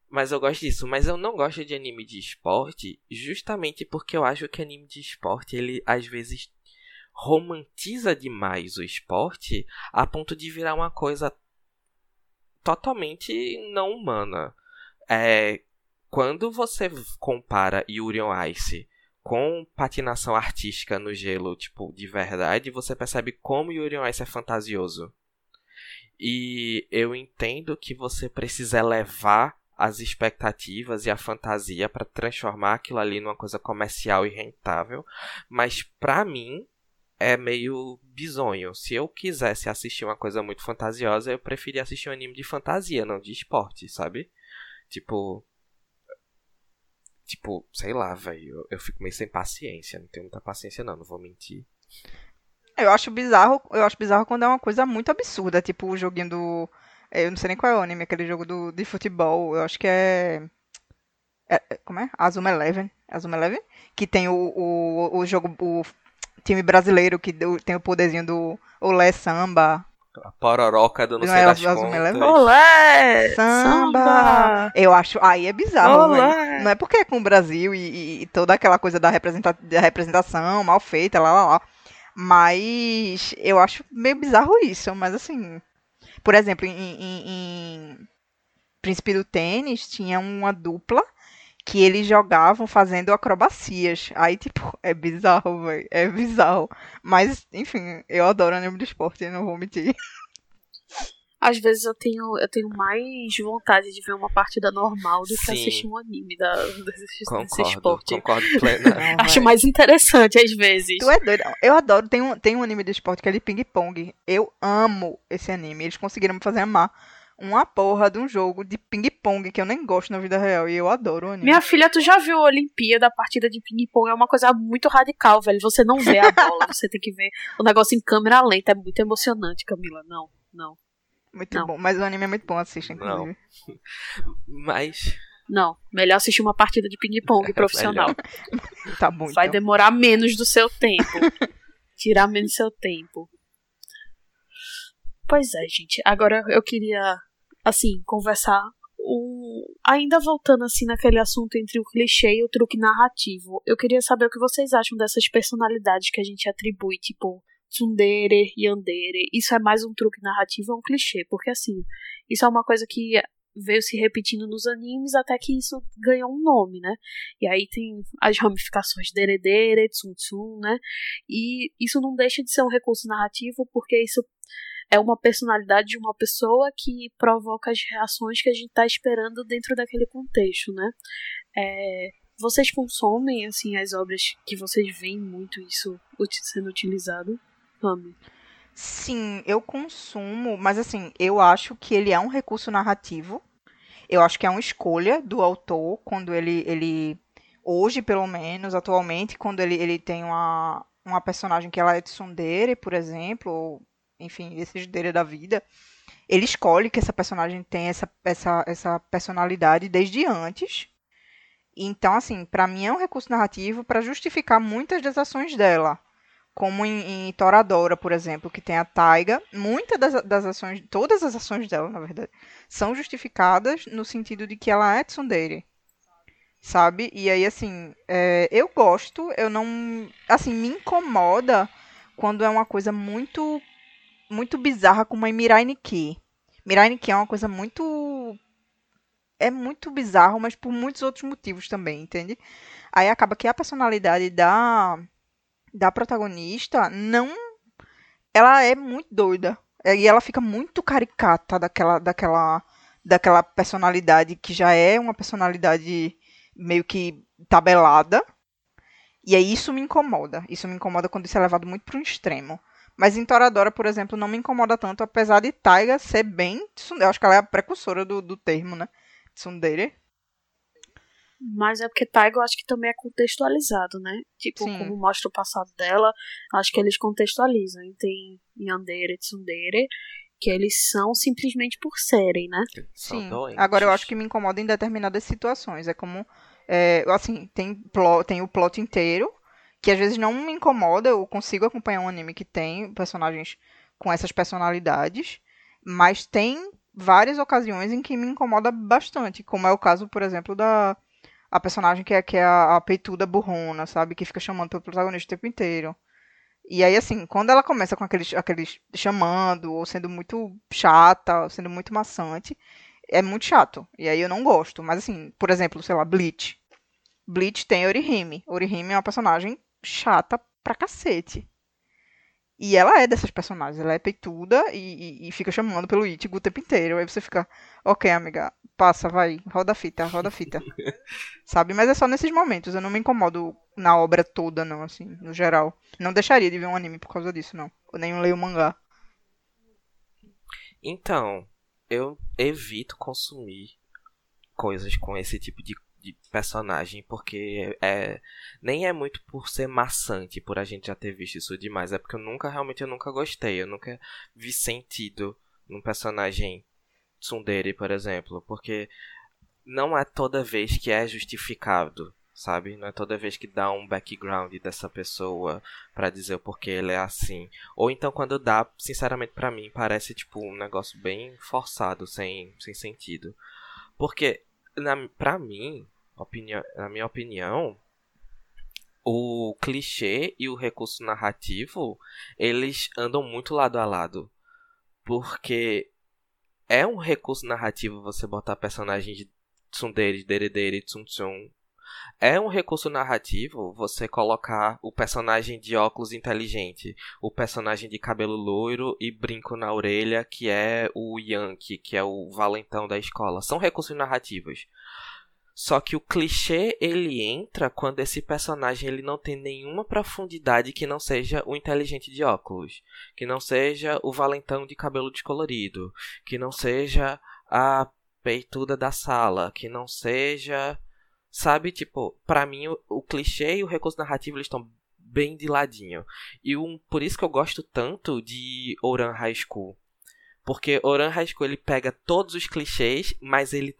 Mas eu gosto disso. Mas eu não gosto de anime de esporte justamente porque eu acho que anime de esporte, ele às vezes romantiza demais o esporte a ponto de virar uma coisa totalmente não humana. É, quando você compara Yuri on Ice com patinação artística no gelo, tipo, de verdade, você percebe como Yuri on Ice é fantasioso. E eu entendo que você precisa elevar as expectativas e a fantasia para transformar aquilo ali numa coisa comercial e rentável, mas pra mim é meio bizonho. Se eu quisesse assistir uma coisa muito fantasiosa, eu preferia assistir um anime de fantasia, não de esporte, sabe? Tipo, Tipo, sei lá, velho. Eu, eu fico meio sem paciência. Não tenho muita paciência, não, não vou mentir. Eu acho bizarro, eu acho bizarro quando é uma coisa muito absurda, tipo o joguinho do. Eu não sei nem qual é o anime, aquele jogo do, de futebol. Eu acho que é. é- é- como é? Azuma Eleven. Azuma Eleven? Que tem o, o, o jogo. O time brasileiro que tem o poderzinho do Olé Samba. A pororoca do não Não sei é das Azul contas. Olé! Samba! Eu acho. Aí é bizarro. Olé! Não é porque é com o Brasil e, e- e toda aquela coisa da, representa da representação mal feita, lá, lá, lá. Mas eu acho meio bizarro isso. Mas assim, por exemplo, em, em- em Príncipe do Tênis tinha uma dupla que eles jogavam fazendo acrobacias. Aí, tipo, é bizarro, velho. É bizarro. Mas, enfim, eu adoro anime de esporte, não vou mentir. Às vezes eu tenho, eu tenho mais vontade de ver uma partida normal do que Sim. assistir um anime da, desse, desse Concordo, esporte. concordo plena. *laughs* Não, Acho mais interessante às vezes. Tu é doido. Eu adoro. Tem um, tem um anime de esporte que é de ping-pong. Eu amo esse anime. Eles conseguiram me fazer amar uma porra de um jogo de ping-pong que eu nem gosto na vida real. E eu adoro o anime. Minha filha, tu já viu a Olimpíada, a partida de ping-pong? É uma coisa muito radical, velho. Você não vê a bola, *laughs* você tem que ver o negócio em câmera lenta. É muito emocionante, Camila. Não, não, Muito Não. bom. Mas o anime é muito bom, assista, inclusive. *laughs* Mas. não. Melhor assistir uma partida de ping-pong *laughs* profissional. Tá bom, Vai então. demorar menos do seu tempo. Tirar menos do seu tempo. Pois é, gente. Agora eu queria, assim, conversar. Um... Ainda voltando assim naquele assunto entre o clichê e o truque narrativo, eu queria saber o que vocês acham dessas personalidades que a gente atribui, tipo tsundere, yandere. Isso é mais um truque narrativo ou um clichê? Porque assim, isso é uma coisa que veio se repetindo nos animes até que isso ganhou um nome, né? E aí tem as ramificações deredere, tsum né? E isso não deixa de ser um recurso narrativo porque isso é uma personalidade de uma pessoa que provoca as reações que a gente está esperando dentro daquele contexto, né? É, vocês consomem assim as obras que vocês veem muito isso sendo utilizado? Ame. Sim, eu consumo, mas assim, eu acho que ele é um recurso narrativo. Eu acho que é uma escolha do autor quando ele, ele hoje, pelo menos, atualmente, quando ele, ele tem uma, uma personagem que ela é tsundere, por exemplo, enfim, esses dele da vida, ele escolhe que essa personagem tem essa, essa, essa personalidade desde antes. Então, assim, para mim é um recurso narrativo para justificar muitas das ações dela. Como em, em, Toradora, por exemplo, que tem a Taiga, muitas das, das, ações, todas as ações dela, na verdade, são justificadas no sentido de que ela é tsundere. Sabe? E aí, assim, é, eu gosto, eu não. Assim, me incomoda quando é uma coisa muito muito bizarra como a Mirai Nikki. Mirai Nikki é uma coisa muito é muito bizarro, mas por muitos outros motivos também, entende? Aí acaba que a personalidade da da protagonista não ela é muito doida. E ela fica muito caricata daquela daquela daquela personalidade que já é uma personalidade meio que tabelada. E aí isso me incomoda. Isso me incomoda quando isso é levado muito para um extremo. Mas em Toradora, por exemplo, não me incomoda tanto, apesar de Taiga ser bem. Eu acho que ela é a precursora do, do termo, né? Tsundere. Mas é porque Taiga eu acho que também é contextualizado, né? Tipo, Sim. como mostra o passado dela, acho que eles contextualizam. E tem Yandere e Tsundere, que eles são simplesmente por serem, né? Sim. Agora eu acho que me incomoda em determinadas situações. É como. É, assim, tem, plot, tem o plot inteiro, que às vezes não me incomoda, eu consigo acompanhar um anime que tem personagens com essas personalidades, mas tem várias ocasiões em que me incomoda bastante, como é o caso, por exemplo, da a personagem que é, que é a, a peituda burrona, sabe? Que fica chamando pelo protagonista o tempo inteiro. E aí, assim, quando ela começa com aqueles, aqueles chamando, ou sendo muito chata, ou sendo muito maçante, é muito chato. E aí eu não gosto. Mas, assim, por exemplo, sei lá, Bleach. Bleach tem Orihime. Orihime é uma personagem chata pra cacete. E ela é dessas personagens, ela é peituda e, e, e fica chamando pelo Ichigo o tempo inteiro. Aí você fica, ok, amiga, passa, vai, roda a fita, roda a fita. *laughs* Sabe? Mas é só nesses momentos, eu não me incomodo na obra toda, não, assim, no geral. Não deixaria de ver um anime por causa disso, não. Eu nem leio mangá. Então, eu evito consumir coisas com esse tipo de de personagem, porque é nem é muito por ser maçante, por a gente já ter visto isso demais, é porque eu nunca realmente eu nunca gostei, eu nunca vi sentido num personagem tsundere, por exemplo, porque não é toda vez que é justificado, sabe? Não é toda vez que dá um background dessa pessoa para dizer o porquê ele é assim. Ou então quando dá, sinceramente para mim parece tipo um negócio bem forçado, sem, sem sentido. Porque na, pra mim, opinião, na minha opinião, o clichê e o recurso narrativo, eles andam muito lado a lado. Porque é um recurso narrativo você botar personagens de Tsundere, Deredere, Tsuntsun. É um recurso narrativo você colocar o personagem de óculos inteligente, o personagem de cabelo loiro e brinco na orelha, que é o Yankee, que é o valentão da escola. São recursos narrativos. Só que o clichê ele entra quando esse personagem ele não tem nenhuma profundidade que não seja o inteligente de óculos, que não seja o valentão de cabelo descolorido, que não seja a peituda da sala, que não seja, sabe, tipo, para mim o, o, clichê e o recurso narrativo eles estão bem de ladinho. E um, por isso que eu gosto tanto de Ouran High School porque Oran School ele pega todos os clichês, mas ele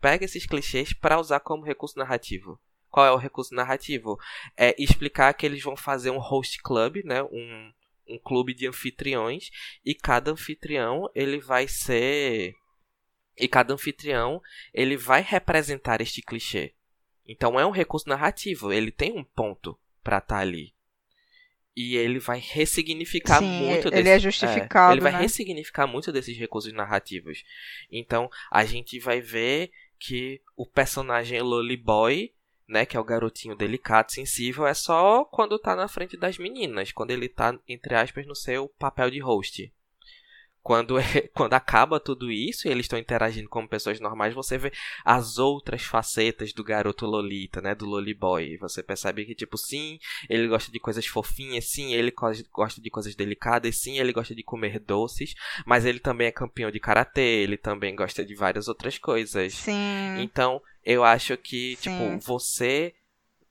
pega esses clichês para usar como recurso narrativo. Qual é o recurso narrativo? É explicar que eles vão fazer um host club, né? Um, um clube de anfitriões e cada anfitrião ele vai ser e cada anfitrião ele vai representar este clichê. Então é um recurso narrativo, ele tem um ponto para estar tá ali e ele vai ressignificar Sim, muito ele desse, é justificado, é, ele vai né? ressignificar muito desses recursos narrativos. Então, a gente vai ver que o personagem Loli Boy, né, que é o garotinho delicado, sensível, é só quando tá na frente das meninas, quando ele tá entre aspas no seu papel de host. Quando, é, *laughs* quando acaba tudo isso e eles estão interagindo como pessoas normais, você vê as outras facetas do garoto Lolita, né? Do Loliboy. Você percebe que, tipo, sim, ele gosta de coisas fofinhas, sim, ele gosta de coisas delicadas, sim, ele gosta de comer doces, mas ele também é campeão de karatê, ele também gosta de várias outras coisas. Sim. Então, eu acho que, sim. tipo, você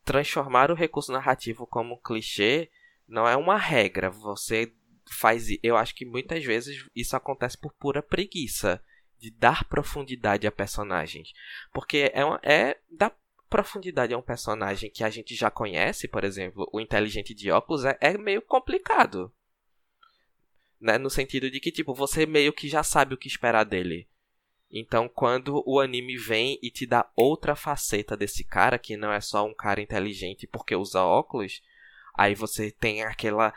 transformar o recurso narrativo como clichê Não é uma regra. Você faz. Eu acho que muitas vezes isso acontece por pura preguiça de dar profundidade a personagens. Porque é, uma, é dar profundidade a um personagem que a gente já conhece, por exemplo, o inteligente de óculos, é, é meio complicado. Né? No sentido de que, tipo, você meio que já sabe o que esperar dele. Então, quando o anime vem e te dá outra faceta desse cara, que não é só um cara inteligente porque usa óculos, aí você tem aquela.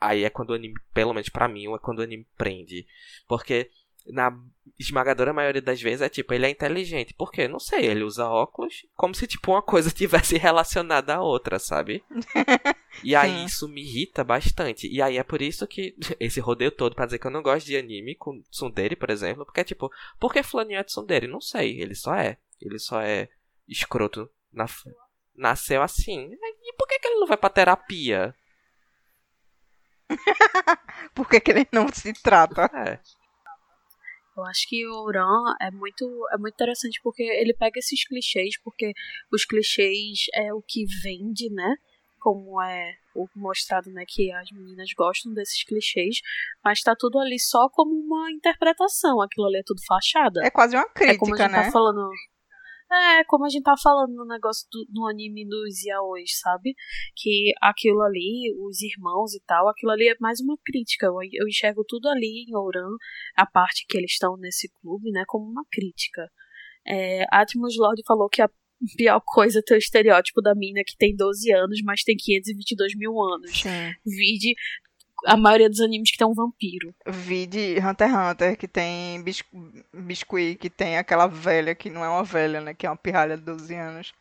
Aí é quando o anime, pelo menos pra mim, é quando o anime prende. Porque na esmagadora maioria das vezes é tipo, ele é inteligente. Por quê? Não sei, ele usa óculos como se tipo uma coisa *laughs* tivesse relacionada à outra, sabe? *laughs* E aí isso me irrita bastante. E aí é por isso que *laughs* esse rodeio todo pra dizer que eu não gosto de anime com tsundere, por exemplo, porque é tipo, por que fulaninho é tsundere? Não sei, ele só é. Ele só é escroto na nasceu assim. E por que, que ele não vai pra terapia? *laughs* por que, que ele não se trata? É. Eu acho que o Oran é muito, é muito interessante porque ele pega esses clichês, porque os clichês é o que vende, né? Como é mostrado, né, que as meninas gostam desses clichês, mas tá tudo ali só como uma interpretação, aquilo ali é tudo fachada. É quase uma crítica, é como a gente né? tá falando. É, como a gente tá falando no negócio do, no anime dos yaois, sabe? Que aquilo ali, os irmãos e tal, aquilo ali é mais uma crítica. Eu, eu enxergo tudo ali em Ouran, a parte que eles estão nesse clube, né, como uma crítica. É, Atmos Lord falou que a pior coisa é ter o estereótipo da mina que tem 12 anos, mas tem 522 mil anos. Sim. Vide a maioria dos animes que tem um vampiro. Vi de Hunter x Hunter, que tem bis biscuit, que tem aquela velha, que não é uma velha, né? Que é uma pirralha de 12 anos.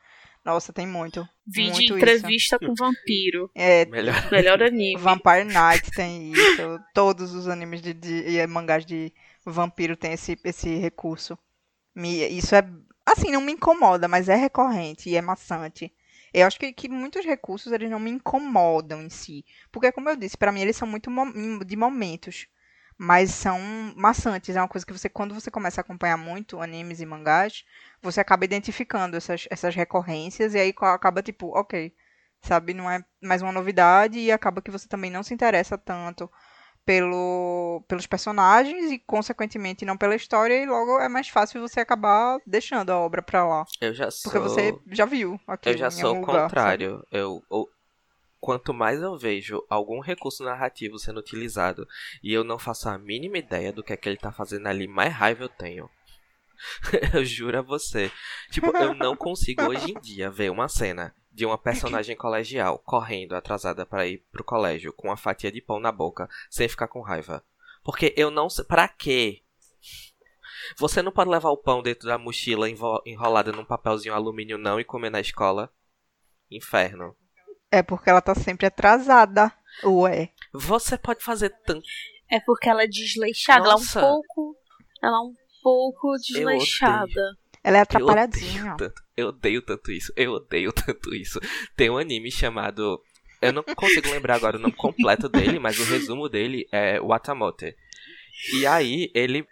Nossa, tem muito. Vi de muito entrevista com vampiro. É, Melhor. Melhor anime. Vampire Knight tem isso. Todos os animes de, de e mangás de vampiro tem esse, esse recurso. Me, isso é. Assim, não me incomoda, mas é recorrente e é maçante. Eu acho que, que muitos recursos eles não me incomodam em si. Porque, como eu disse, para mim eles são muito de momentos. Mas são maçantes. É uma coisa que você, quando você começa a acompanhar muito animes e mangás, você acaba identificando essas, essas recorrências e aí acaba tipo, ok. Sabe? Não é mais uma novidade e acaba que você também não se interessa tanto pelo, pelos personagens e, consequentemente, não pela história, e logo é mais fácil você acabar deixando a obra pra lá. Eu já sou. Porque você já viu aqui Eu já sou o lugar, contrário. Eu, eu- quanto mais eu vejo algum recurso narrativo sendo utilizado e eu não faço a mínima ideia do que é que ele tá fazendo ali, mais raiva eu tenho. *laughs* eu juro a você. Tipo, eu não consigo hoje em dia ver uma cena de uma personagem colegial correndo atrasada para ir pro colégio com uma fatia de pão na boca sem ficar com raiva. Porque eu não sei. Pra quê? Você não pode levar o pão dentro da mochila enrolada num papelzinho alumínio, não, e comer na escola? Inferno. É porque ela tá sempre atrasada. Ué. Você pode fazer tanto. É porque ela é desleixada. Nossa. Ela é um pouco. Ela é um pouco desleixada. Ela é Eu atrapalhadinha. odeio, tanto, eu odeio tanto isso. Eu odeio *laughs* tanto isso. Tem um anime chamado. Eu não consigo lembrar agora o nome completo dele, mas o resumo dele é Watamote. E aí ele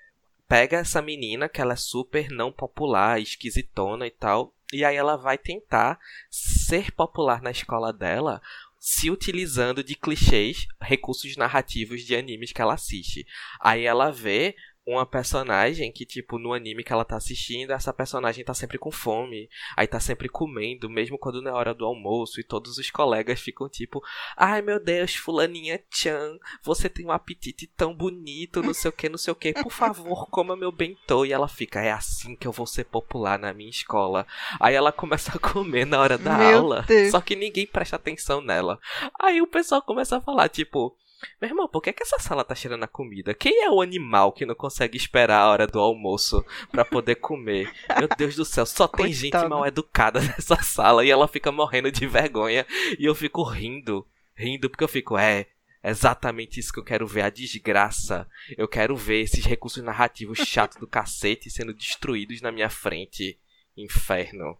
pega essa menina que ela é super não popular, esquisitona e tal. E aí ela vai tentar ser popular na escola dela, se utilizando de clichês, recursos narrativos de animes que ela assiste. Aí ela vê uma personagem que, tipo, no anime que ela tá assistindo, essa personagem tá sempre com fome. Aí tá sempre comendo, mesmo quando não é hora do almoço. E todos os colegas ficam tipo, ai meu Deus, fulaninha Chan, você tem um apetite tão bonito, não sei o que, não sei o que. Por favor, coma meu bentô. E ela fica, é assim que eu vou ser popular na minha escola. Aí ela começa a comer na hora da Meu aula. Deus. Só que ninguém presta atenção nela. Aí o pessoal começa a falar, tipo, meu irmão, por que, que essa sala tá cheirando a comida? Quem é o animal que não consegue esperar a hora do almoço pra poder comer? Meu Deus do céu, só tem gente Coitada. mal educada *laughs* nessa sala e ela fica morrendo de vergonha. E eu fico rindo, rindo, porque eu fico, é. Exatamente isso que eu quero ver, a desgraça. Eu quero ver esses recursos narrativos *laughs* chatos do cacete sendo destruídos na minha frente. Inferno.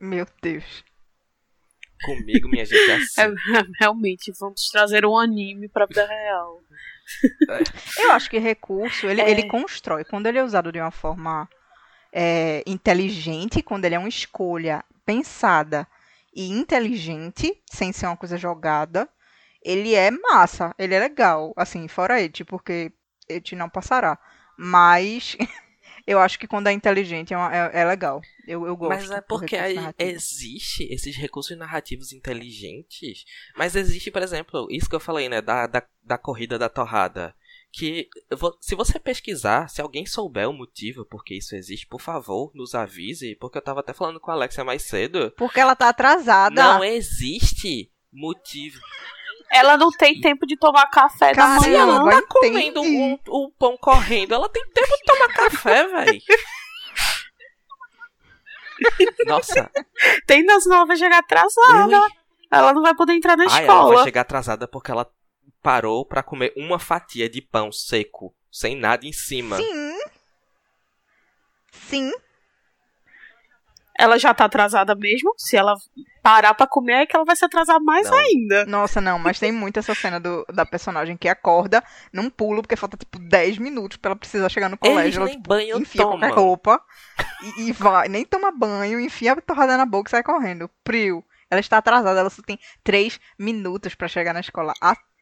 Meu Deus. Comigo, minha gente, é *laughs* assim. É, realmente, vamos trazer um anime pra vida real. *laughs* Eu acho que recurso, ele, É. ele constrói. Quando ele é usado de uma forma é, inteligente, quando ele é uma escolha pensada e inteligente, sem ser uma coisa jogada, ele é massa, ele é legal, assim, fora Ed, porque Ed não passará. Mas *laughs* eu acho que quando é inteligente é, uma, é, é, legal. Eu, eu gosto. Mas é porque existe esses recursos narrativos inteligentes. Mas existe, por exemplo, isso que eu falei, né? Da, da, da corrida da torrada que se você pesquisar, se alguém souber o motivo porque isso existe, por favor, nos avise, porque eu tava até falando com a Alexia mais cedo. Porque ela tá atrasada. Não existe motivo. Ela não tem tempo de tomar café Cara, da manhã. Ela tá comendo o, o pão correndo. Ela tem tempo de tomar café, *laughs* velho. Nossa. Tem das novas chegar atrasada. Ui. Ela não vai poder entrar na Ai, escola. Ela vai chegar atrasada porque ela parou para comer uma fatia de pão seco, sem nada em cima. Sim. Sim. Ela já tá atrasada mesmo. Se ela parar pra comer, é que ela vai se atrasar mais não. ainda. Nossa, não, mas tem muito essa cena do, da personagem que acorda num pulo, porque falta tipo 10 minutos pra ela precisar chegar no colégio. Eles ela nem tipo, banho enfia toma. qualquer roupa e, e, vai, nem toma banho, enfia a torrada na boca e sai correndo. Prio. Ela está atrasada, ela só tem 3 minutos para chegar na escola.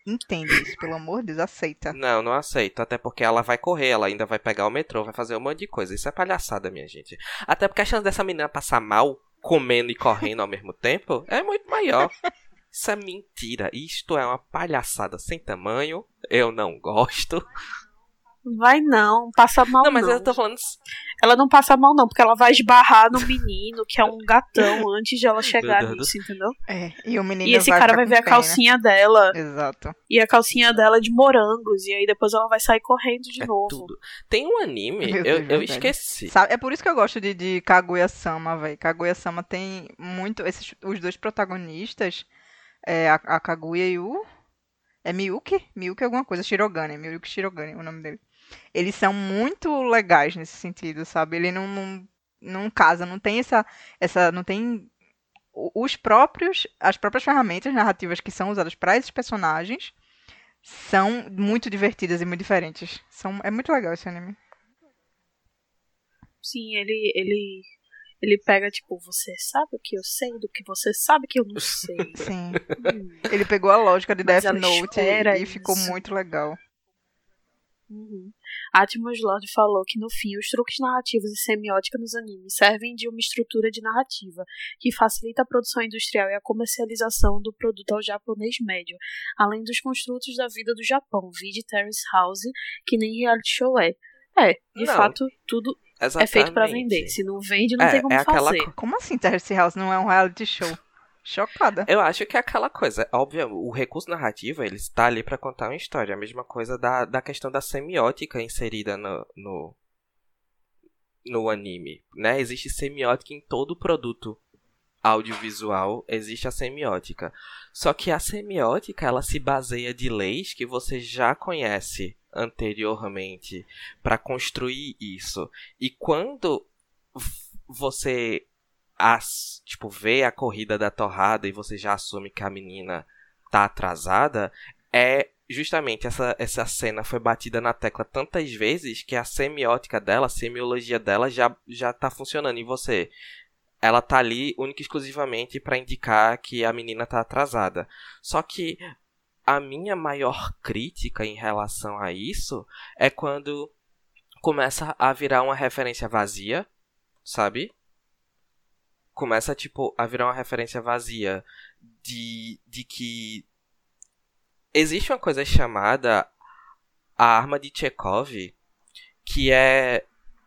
Entende isso, pelo amor de Deus, aceita. Não, não aceito. Até porque ela vai correr, ela ainda vai pegar o metrô, vai fazer um monte de coisa. Isso é palhaçada, minha gente. Até porque a chance dessa menina passar mal, comendo e correndo ao mesmo tempo, é muito maior. Isso é mentira. Isto é uma palhaçada sem tamanho. Eu não gosto. Vai não, passa mal não. mas não. eu tô falando. Ela não passa mal não, porque ela vai esbarrar no menino, que é um gatão, *laughs* antes de ela chegar nisso, entendeu? É, e o menino E esse vai cara vai ver a calcinha dela. Exato. E a calcinha dela é de morangos, e aí depois ela vai sair correndo de É novo. tudo. Tem um anime, Meu eu, Deus, eu esqueci. Sabe, é por isso que eu gosto de, de Kaguya-sama, velho. Kaguya-sama tem muito. Esses, os dois protagonistas, é, a, a Kaguya e o. É Miyuki? Miyuki é alguma coisa, Shirogane. Miyuki Shirogane é o nome dele. Eles são muito legais nesse sentido, sabe? Ele não, não, não casa, não tem essa. essa não tem. Os próprios. As próprias ferramentas narrativas que são usadas para esses personagens são muito divertidas e muito diferentes. São, é muito legal esse anime. Sim, ele, ele, ele pega, tipo, você sabe o que eu sei do que você sabe que eu não sei. *laughs* Sim. Hum. Ele pegou a lógica de Mas Death Note e, e ficou muito legal. Uhum. Atmos Lord falou que no fim os truques narrativos e semiótica nos animes servem de uma estrutura de narrativa que facilita a produção industrial e a comercialização do produto ao japonês médio, além dos construtos da vida do Japão, vide Terrace House, que nem reality show é. É, de Não. fato, tudo é feito pra vender. Se não vende, não É, tem como é aquela fazer. co- Como assim Terrace House não é um reality show? Chocada. Eu acho que é aquela coisa, óbvio, o recurso narrativo, ele está ali para contar uma história. A mesma coisa da, da questão da semiótica inserida no, no, no anime, né? Existe semiótica em todo produto audiovisual, existe a semiótica. Só que a semiótica, ela se baseia de leis que você já conhece anteriormente para construir isso. E quando você as, tipo, vê a corrida da torrada e você já assume que a menina tá atrasada, é justamente essa, essa cena foi batida na tecla tantas vezes que a semiótica dela, a semiologia dela já, já tá funcionando em você. Ela tá ali única e exclusivamente para indicar que a menina tá atrasada. Só que a minha maior crítica em relação a isso é quando começa a virar uma referência vazia, sabe? Começa tipo a virar uma referência vazia de, de que existe uma coisa chamada a arma de Chekhov que é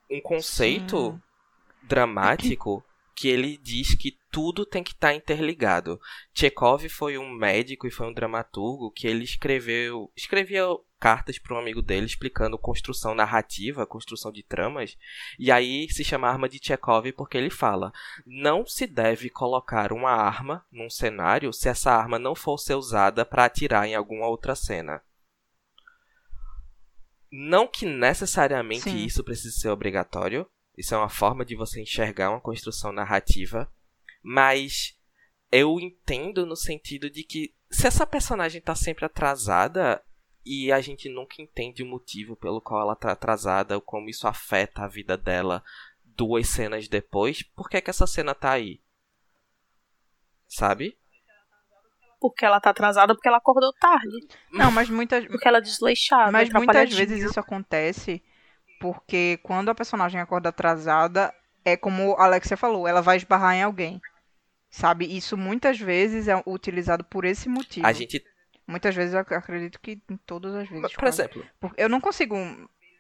um conceito dramático que ele diz que tudo tem que estar interligado. Chekhov foi um médico e foi um dramaturgo que ele escreveu, escrevia cartas para um amigo dele explicando construção narrativa, construção de tramas, e aí se chama arma de Chekhov porque ele fala: não se deve colocar uma arma num cenário se essa arma não for ser usada para atirar em alguma outra cena. Não que necessariamente Sim. isso precise ser obrigatório, isso é uma forma de você enxergar uma construção narrativa, mas eu entendo no sentido de que se essa personagem tá sempre atrasada e a gente nunca entende o motivo pelo qual ela tá atrasada, ou como isso afeta a vida dela duas cenas depois, por que, que essa cena tá aí? sabe? Porque ela tá atrasada porque ela acordou tarde. Não, mas muitas. Porque ela é desleixada. Mas muitas vezes isso acontece porque quando a personagem acorda atrasada, é como a Alexia falou, ela vai esbarrar em alguém. Sabe? Isso muitas vezes é utilizado por esse motivo. A gente, Muitas vezes eu acredito que em todas as vezes. por quase. exemplo, Porque eu não consigo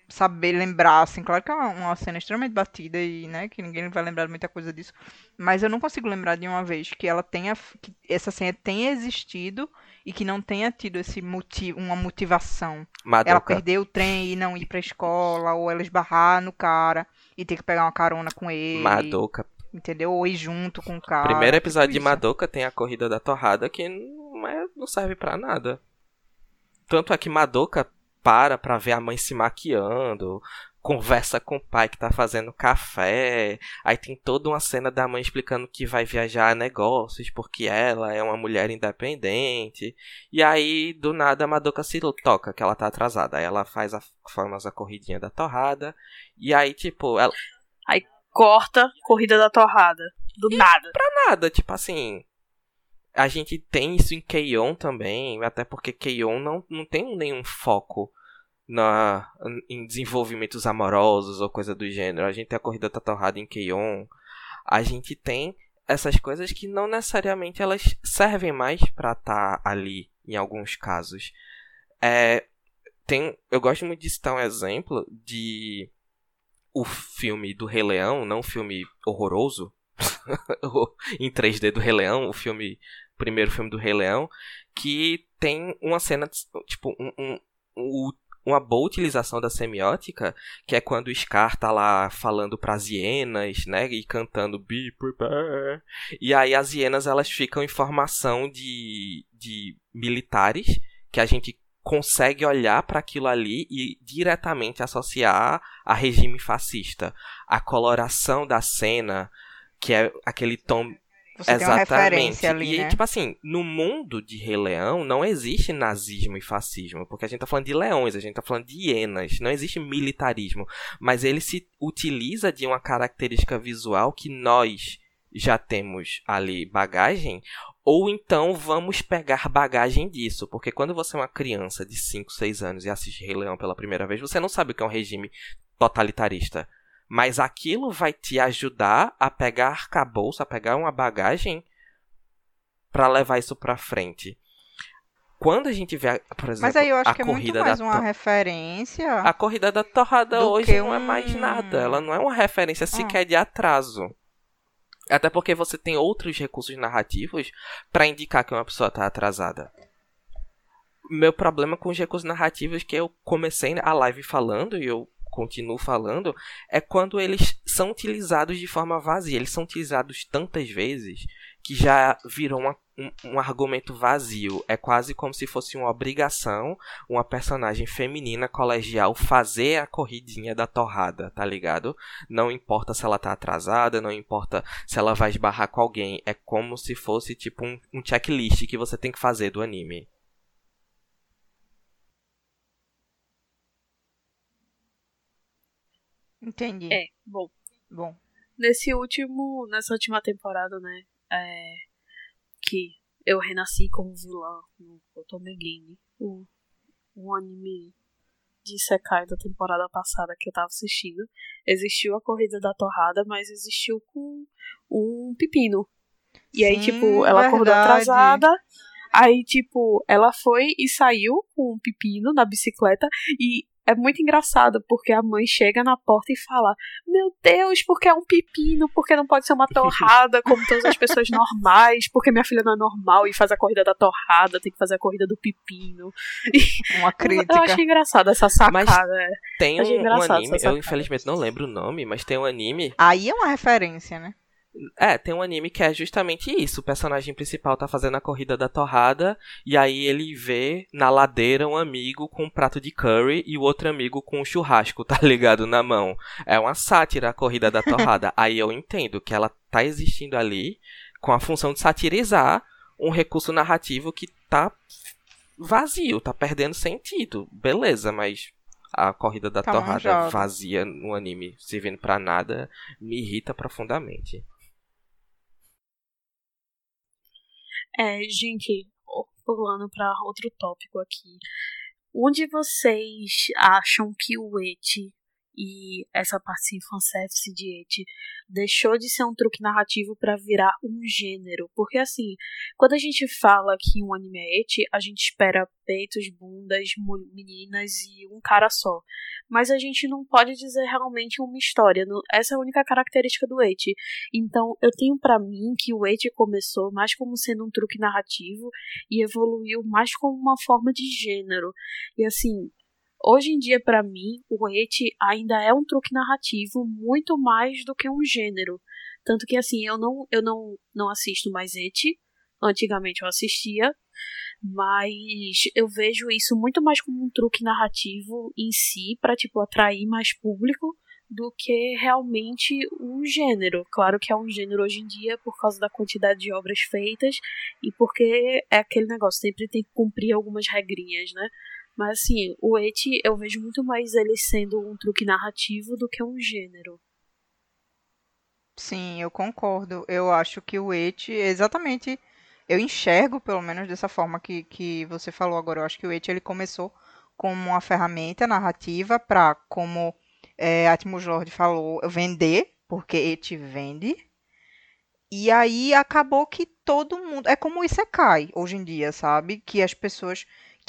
saber lembrar, assim, claro que é uma, cena extremamente batida e, né, que ninguém vai lembrar de muita coisa disso, mas eu não consigo lembrar de uma vez que ela tenha, que essa cena tenha existido e que não tenha tido esse motivo, uma motivação. Ela Madoka, perder o trem e não ir pra escola, ou ela esbarrar no cara e ter que pegar uma carona com ele, Madoka. Entendeu? Ou ir junto com o cara. Primeiro episódio tipo de isso. Madoka tem a corrida da torrada que não, é- não serve pra nada. Tanto é que Madoka para pra ver a mãe se maquiando, conversa com o pai que tá fazendo café, aí tem toda uma cena da mãe explicando que vai viajar a negócios porque ela é uma mulher independente. E aí, do nada, a Madoka se toca que ela tá atrasada. Aí ela faz a famosa corridinha da torrada. E aí, tipo, ela, Corta, corrida da torrada. Do nada. nada, tipo assim. A gente tem isso em Keion também, até porque Keion não, não tem nenhum foco na, em desenvolvimentos amorosos ou coisa do gênero. A gente tem a corrida da torrada em Keion. A gente tem essas coisas que não necessariamente elas servem mais pra estar ali em alguns casos. É, tem, eu gosto muito de citar um exemplo de o filme do Rei Leão, não um filme horroroso, *laughs* em 3D do Rei Leão, o filme, o primeiro filme do Rei Leão, que tem uma cena, tipo, um, um- um- uma boa utilização da semiótica, que é quando o Scar tá lá falando pras hienas, né, e cantando Be Prepare. E aí as hienas, elas ficam em formação de, de militares, que a gente consegue olhar para aquilo ali e diretamente associar a regime fascista. A coloração da cena, que é aquele tom Você referência ali, e, né? tipo assim, no mundo de Rei Leão não existe nazismo e fascismo, porque a gente tá falando de leões, a gente tá falando de hienas, não existe militarismo, mas ele se utiliza de uma característica visual que nós já temos ali bagagem, ou então vamos pegar bagagem disso, porque quando você é uma criança de 5, 6 anos e assiste Rei Leão pela primeira vez, você não sabe o que é um regime totalitarista. Mas aquilo vai te ajudar a pegar arcabouço, a pegar uma bagagem para levar isso pra frente. Quando a gente vê, por exemplo, Mas aí eu acho a que é muito corrida mais da uma referência. a corrida da torrada hoje que não é mais um- nada. Ela não é uma referência sequer de atraso. Até porque você tem outros recursos narrativos pra indicar que uma pessoa tá atrasada. Meu problema com os recursos narrativos que eu comecei a live falando e eu continuo falando é quando eles são utilizados de forma vazia. Eles são utilizados tantas vezes que já virou uma- um, um argumento vazio. É quase como se fosse uma obrigação uma personagem feminina colegial fazer a corridinha da torrada, tá ligado? Não importa se ela tá atrasada, não importa se ela vai esbarrar com alguém. É como se fosse tipo um, um checklist que você tem que fazer do anime. Entendi. É, bom. Bom. Nesse último. Nessa última temporada, né? É, que eu renasci como vilã no Otome Game. O, o anime de Sekai da temporada passada que eu tava assistindo. Existiu a corrida da torrada, mas existiu com um pepino. E aí, Sim, tipo, ela acordou verdade. atrasada. Aí, tipo, ela foi e saiu com um pepino na bicicleta. E é muito engraçado, porque a mãe chega na porta e fala: Meu Deus, porque é um pepino? Porque não pode ser uma torrada como todas as pessoas *laughs* normais? Porque minha filha não é normal e faz a corrida da torrada, tem que fazer a corrida do pepino. *laughs* Uma crítica. Eu achei engraçado essa sacada. é. Tem um, um anime, essa eu infelizmente não lembro o nome, mas tem um anime Aí é uma referência, né? É, tem um anime que é justamente isso. O personagem principal tá fazendo a corrida da torrada e aí ele vê na ladeira um amigo com um prato de curry e o outro amigo com um churrasco, *laughs* tá ligado, na mão. É uma sátira a corrida da torrada. *laughs* aí eu entendo que ela tá existindo ali com a função de satirizar um recurso narrativo que tá vazio, tá perdendo sentido. Beleza, mas a corrida da Tá torrada manjado. vazia no anime, servindo pra nada, me irrita profundamente. É, gente, pulando para outro tópico aqui. Onde vocês acham que o Et e essa parte de fanservice de Et deixou de ser um truque narrativo para virar um gênero. Porque assim, quando a gente fala que um anime é Et, a gente espera peitos, bundas, meninas e um cara só. Mas a gente não pode dizer realmente uma história. Essa é a única característica do Et. Então, eu tenho para mim que o Et começou mais como sendo um truque narrativo e evoluiu mais como uma forma de gênero. E assim, Hoje em dia, para mim, o et ainda é um truque narrativo muito mais do que um gênero. Tanto que, assim, eu não, eu não, não assisto mais et. Antigamente eu assistia. Mas eu vejo isso muito mais como um truque narrativo em si, para tipo, atrair mais público do que realmente um gênero. Claro que é um gênero hoje em dia por causa da quantidade de obras feitas e porque é aquele negócio, sempre tem que cumprir algumas regrinhas, né? Mas assim, o Et eu vejo muito mais ele sendo um truque narrativo do que um gênero. Sim, eu concordo. Eu acho que o Et, exatamente, eu enxergo pelo menos dessa forma que, que você falou agora. Eu acho que o Et ele começou como uma ferramenta narrativa para, como é, Atmos Lord falou, vender, porque Et vende. E aí acabou que todo mundo. É como o Isekai hoje em dia, sabe? Que as pessoas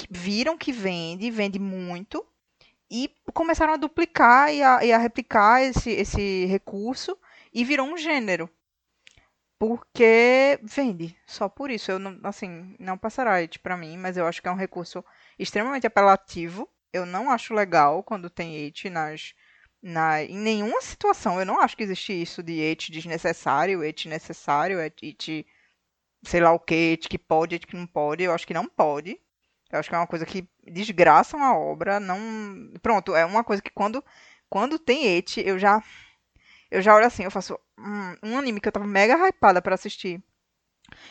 viram que vende, vende muito, e começaram a duplicar e a, e a replicar esse, esse recurso e virou um gênero. Porque vende, só por isso. Eu não, assim, não passará it para mim, mas eu acho que é um recurso extremamente apelativo. Eu não acho legal quando tem it nas, na, em nenhuma situação. Eu não acho que existe isso de it desnecessário, it necessário, it, sei lá o que, it que pode, it que não pode. Eu acho que não pode. Eu acho que é uma coisa que desgraçam a obra, não. Pronto, é uma coisa que quando quando tem et, eu já eu já olho assim, eu faço um, um anime que eu tava mega hypada para assistir.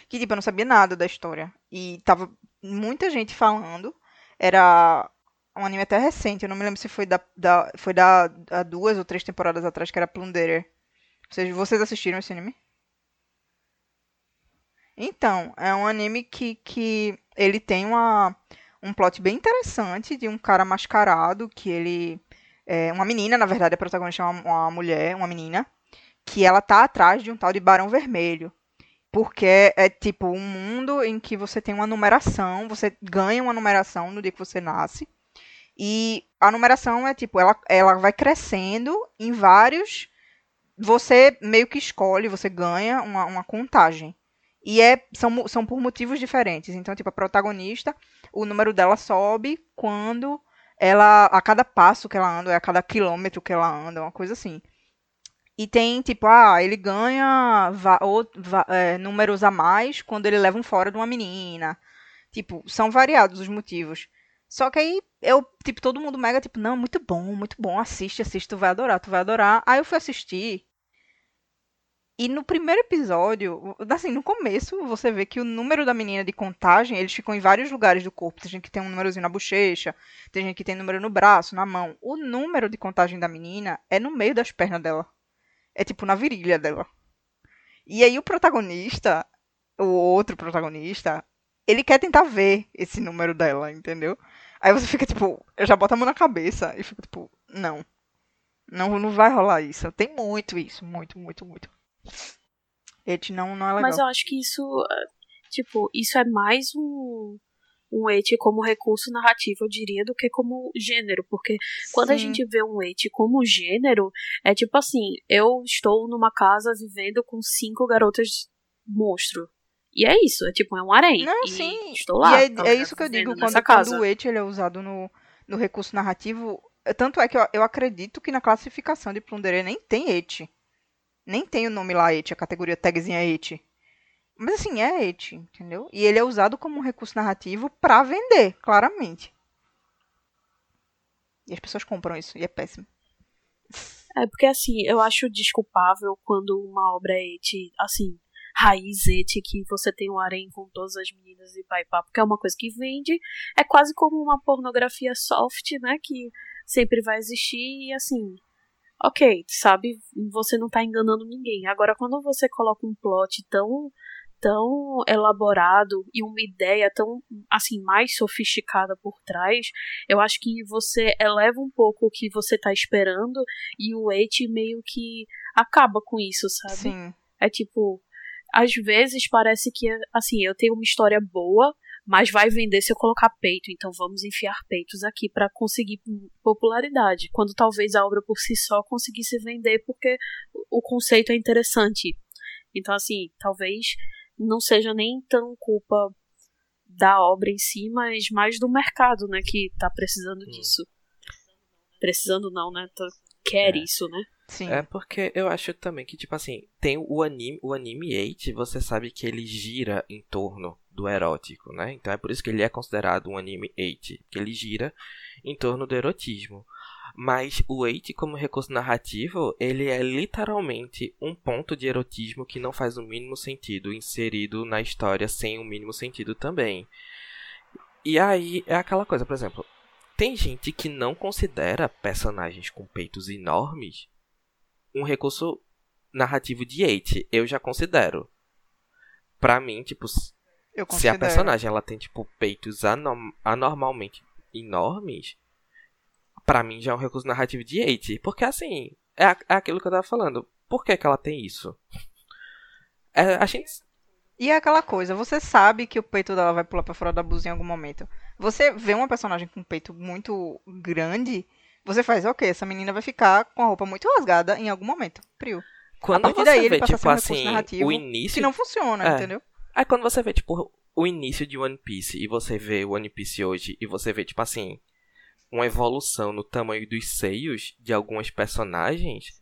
Que tipo, eu não sabia nada da história e tava muita gente falando. Era um anime até recente, eu não me lembro se foi da, da foi da, da duas ou três temporadas atrás que era Plunderer. Vocês, vocês assistiram esse anime? Então, é um anime que, que ele tem uma, um plot bem interessante de um cara mascarado que ele. É, uma menina, na verdade, a protagonista é uma, uma mulher, uma menina, que ela tá atrás de um tal de Barão Vermelho. Porque é, é tipo um mundo em que você tem uma numeração, você ganha uma numeração no dia que você nasce. E a numeração é tipo, ela, ela vai crescendo em vários. Você meio que escolhe, você ganha uma, uma contagem. E é, são, são por motivos diferentes. Então, tipo, a protagonista, o número dela sobe quando ela. A cada passo que ela anda, a cada quilômetro que ela anda, uma coisa assim. E tem, tipo, ah, ele ganha ou, é, números a mais quando ele leva um fora de uma menina. Tipo, são variados os motivos. Só que aí eu, tipo, todo mundo mega, tipo, não, muito bom, muito bom, assiste, assiste, tu vai adorar, tu vai adorar. Aí eu fui assistir. E no primeiro episódio, assim, no começo, você vê que o número da menina de contagem, eles ficam em vários lugares do corpo. Tem gente que tem um númerozinho na bochecha, tem gente que tem número no braço, na mão. O número de contagem da menina é no meio das pernas dela. É tipo na virilha dela. E aí o protagonista, o outro protagonista, ele quer tentar ver esse número dela, entendeu? Aí você fica tipo, eu já boto a mão na cabeça e fico tipo, não. Não, não vai rolar isso. Tem muito isso, muito, muito, muito. Et não, não é legal. Mas eu acho que isso, tipo, isso é mais um, um et como recurso narrativo, eu diria, do que como gênero. Porque quando a gente vê um et como gênero, é tipo assim, eu estou numa casa vivendo com cinco garotas monstro. E é isso, é tipo, é um harém. Não, sim. Estou lá. E é, é isso que eu digo, quando, quando o et ele é usado no, no recurso narrativo, tanto é que eu, eu acredito que na classificação de Plunderê nem tem et. Nem tem o nome lá et, a categoria tagzinha et. Mas assim, é et, entendeu? E ele é usado como um recurso narrativo para vender, claramente. E as pessoas compram isso, e é péssimo. É porque assim, eu acho desculpável quando uma obra é et, assim, raiz et, que você tem um harém com todas as meninas e pai papo, que é uma coisa que vende. É quase como uma pornografia soft, né? Que sempre vai existir e assim, ok, sabe, você não tá enganando ninguém. Agora, quando você coloca um plot tão tão elaborado e uma ideia tão assim mais sofisticada por trás, eu acho que você eleva um pouco o que você tá esperando e o Eight meio que acaba com isso, sabe? Sim. É tipo, às vezes parece que assim, eu tenho uma história boa, mas vai vender se eu colocar peito, então vamos enfiar peitos aqui para conseguir popularidade, quando talvez a obra por si só conseguisse vender porque o conceito é interessante. Então assim, talvez não seja nem tão culpa da obra em si, mas mais do mercado, né, que tá precisando hum. disso. Precisando não, né? Tá, quer é. isso, né? Sim. É porque eu acho também que, tipo assim, tem o anime, o anime 8, você sabe que ele gira em torno do erótico, né? Então é por isso que ele é considerado um anime 8, que ele gira em torno do erotismo. Mas o 8 como recurso narrativo, ele é literalmente um ponto de erotismo que não faz o mínimo sentido inserido na história sem o mínimo sentido também. E aí é aquela coisa, por exemplo, tem gente que não considera personagens com peitos enormes um recurso narrativo de hate. Eu já considero. Pra mim, tipo, se a personagem ela tem, tipo, peitos anorm anormalmente enormes, pra mim já é um recurso narrativo de hate. Porque, assim, é, é aquilo que eu tava falando. Por que, que ela tem isso? É, a gente. E é aquela coisa, você sabe que o peito dela vai pular pra fora da blusa em algum momento. Você vê uma personagem com um peito muito grande você faz, ok, essa menina vai ficar com a roupa muito rasgada em algum momento. Prio. Quando a partir daí ele passa tipo, a ser um assim, narrativo o início... que não funciona, é. entendeu? Aí quando você vê, tipo, o início de One Piece e você vê o One Piece hoje e você vê, tipo assim, uma evolução no tamanho dos seios de algumas personagens,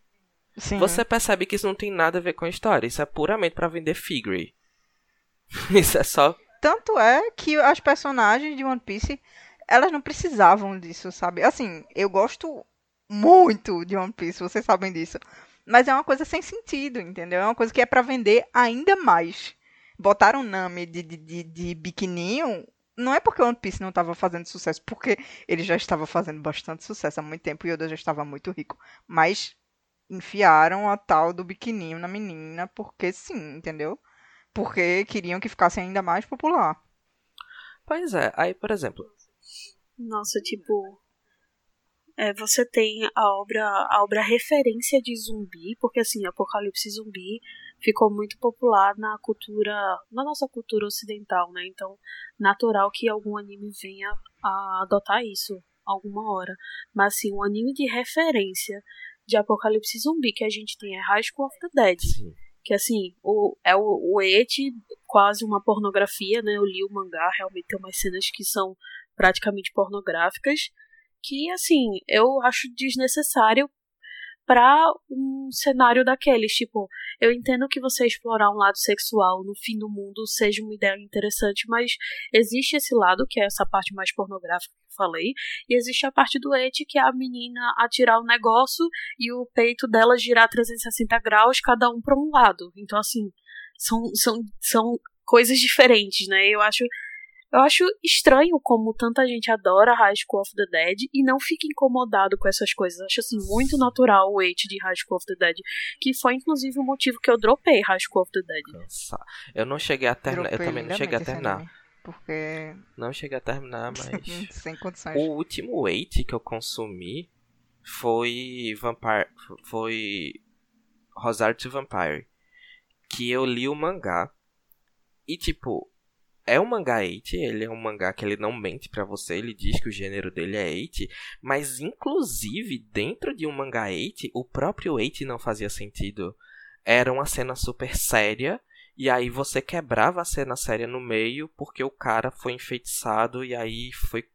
Sim. você percebe que isso não tem nada a ver com a história. Isso é puramente para vender figure. *laughs* isso é só. Tanto é que as personagens de One Piece elas não precisavam disso, sabe? Assim, eu gosto muito de One Piece, vocês sabem disso. Mas é uma coisa sem sentido, entendeu? É uma coisa que é para vender ainda mais. Botaram Nami de, de, de, de biquininho, não é porque One Piece não estava fazendo sucesso, porque ele já estava fazendo bastante sucesso há muito tempo e Oda já estava muito rico. Mas enfiaram a tal do biquininho na menina, porque sim, entendeu? Porque queriam que ficasse ainda mais popular. Pois é, aí, por exemplo, nossa, tipo. É, você tem a obra, a obra referência de zumbi, porque assim, Apocalipse Zumbi ficou muito popular na cultura, na nossa cultura ocidental, né? Então, natural que algum anime venha a adotar isso alguma hora. Mas assim, um anime de referência de Apocalipse Zumbi que a gente tem é High School of the Dead. Sim. Que assim, o, é o, o et quase uma pornografia, né? Eu li o mangá, realmente tem umas cenas que são praticamente pornográficas, que assim, eu acho desnecessário para um cenário daqueles, tipo, eu entendo que você explorar um lado sexual no fim do mundo seja uma ideia interessante, mas existe esse lado, que é essa parte mais pornográfica que eu falei, e existe a parte do et, que é a menina atirar o negócio e o peito dela girar 360 graus, cada um para um lado. Então, assim, são, são, são coisas diferentes, né? Eu acho eu acho estranho como tanta gente adora High School of the Dead e não fica incomodado com essas coisas. Acho assim muito natural o hate de High School of the Dead, que foi inclusive o motivo que eu dropei High School of the Dead. Nossa, eu não cheguei a terminar, eu também não cheguei a terminar. Porque não cheguei a terminar, *laughs* mas sem condições. O último hate que eu consumi foi Vampire, foi Rosário to Vampire, que eu li o mangá e tipo é um mangá 8, ele é um mangá que ele não mente para você, ele diz que o gênero dele é 8, mas inclusive dentro de um mangá 8, o próprio 8 não fazia sentido. Era uma cena super séria, e aí você quebrava a cena séria no meio porque o cara foi enfeitiçado e aí foi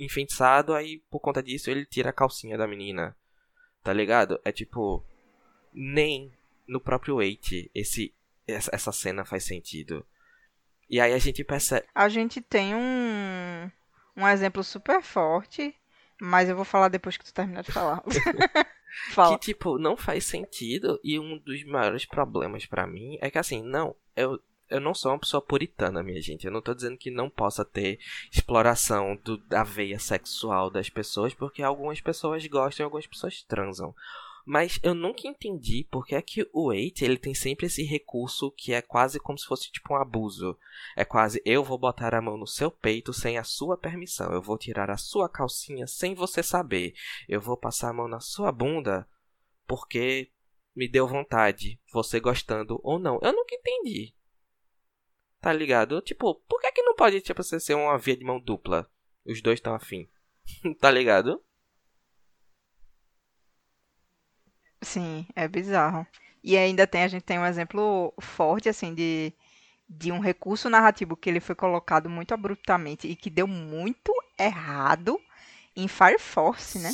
enfeitiçado, aí por conta disso ele tira a calcinha da menina. Tá ligado? É tipo nem no próprio 8 esse essa cena faz sentido. E aí a gente percebe. A gente tem um, um exemplo super forte, mas eu vou falar depois que tu terminar de falar. *laughs* *laughs* Fala. Que, tipo, não faz sentido. E um dos maiores problemas para mim é que, assim, não, eu, eu não sou uma pessoa puritana, minha gente. Eu não tô dizendo que não possa ter exploração do, da veia sexual das pessoas, porque algumas pessoas gostam e algumas pessoas transam. Mas eu nunca entendi porque é que o Eight, ele tem sempre esse recurso que é quase como se fosse tipo um abuso. É quase, eu vou botar a mão no seu peito sem a sua permissão. Eu vou tirar a sua calcinha sem você saber. Eu vou passar a mão na sua bunda porque me deu vontade, você gostando ou não. Eu nunca entendi. Tá ligado? Tipo, por que que não pode tipo, ser uma via de mão dupla? Os dois estão afim. *laughs* tá ligado? Sim, é bizarro. E ainda tem, a gente tem um exemplo forte, assim, de, de um recurso narrativo que ele foi colocado muito abruptamente e que deu muito errado em Fire Force, né?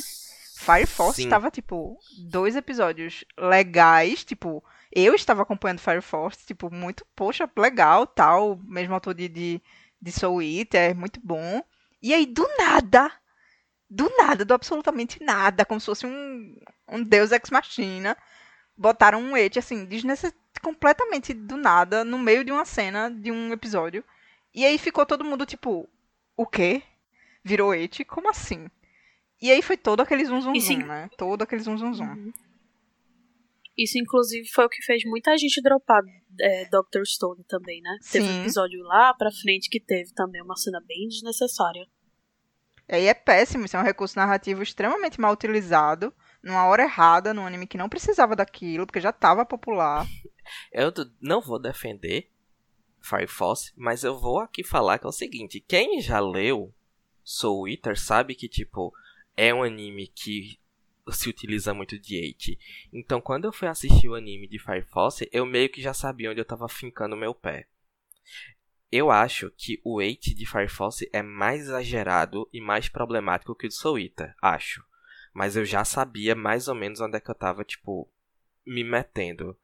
Fire Force estava, tipo, dois episódios legais, tipo, eu estava acompanhando Fire Force, tipo, muito, poxa, legal, tal, mesmo autor de, de, de Soul Eater, muito bom. E aí, do nada, do nada, do absolutamente nada, como se fosse um, um deus ex machina. Botaram um et assim, desnecess... completamente do nada, no meio de uma cena de um episódio. E aí ficou todo mundo tipo, o quê? Virou et? Como assim? E aí foi todo aquele zum zum, zum né? Todo aquele zum zum zum. Uhum. Isso, inclusive, foi o que fez muita gente dropar é, Doctor Stone também, né? Sim. Teve um episódio lá pra frente que teve também uma cena bem desnecessária. E aí é péssimo, isso é um recurso narrativo extremamente mal utilizado, numa hora errada, num anime que não precisava daquilo, porque já estava popular. *laughs* Eu não vou defender Fire Force, mas eu vou aqui falar que é o seguinte, quem já leu Soul Eater sabe que, tipo, é um anime que se utiliza muito de Eight. Então, quando eu fui assistir o anime de Fire Force, eu meio que já sabia onde eu tava fincando meu pé. Eu acho que o 8 de Fire Force é mais exagerado e mais problemático que o de Eater, acho. Mas eu já sabia mais ou menos onde é que eu tava, tipo, me metendo.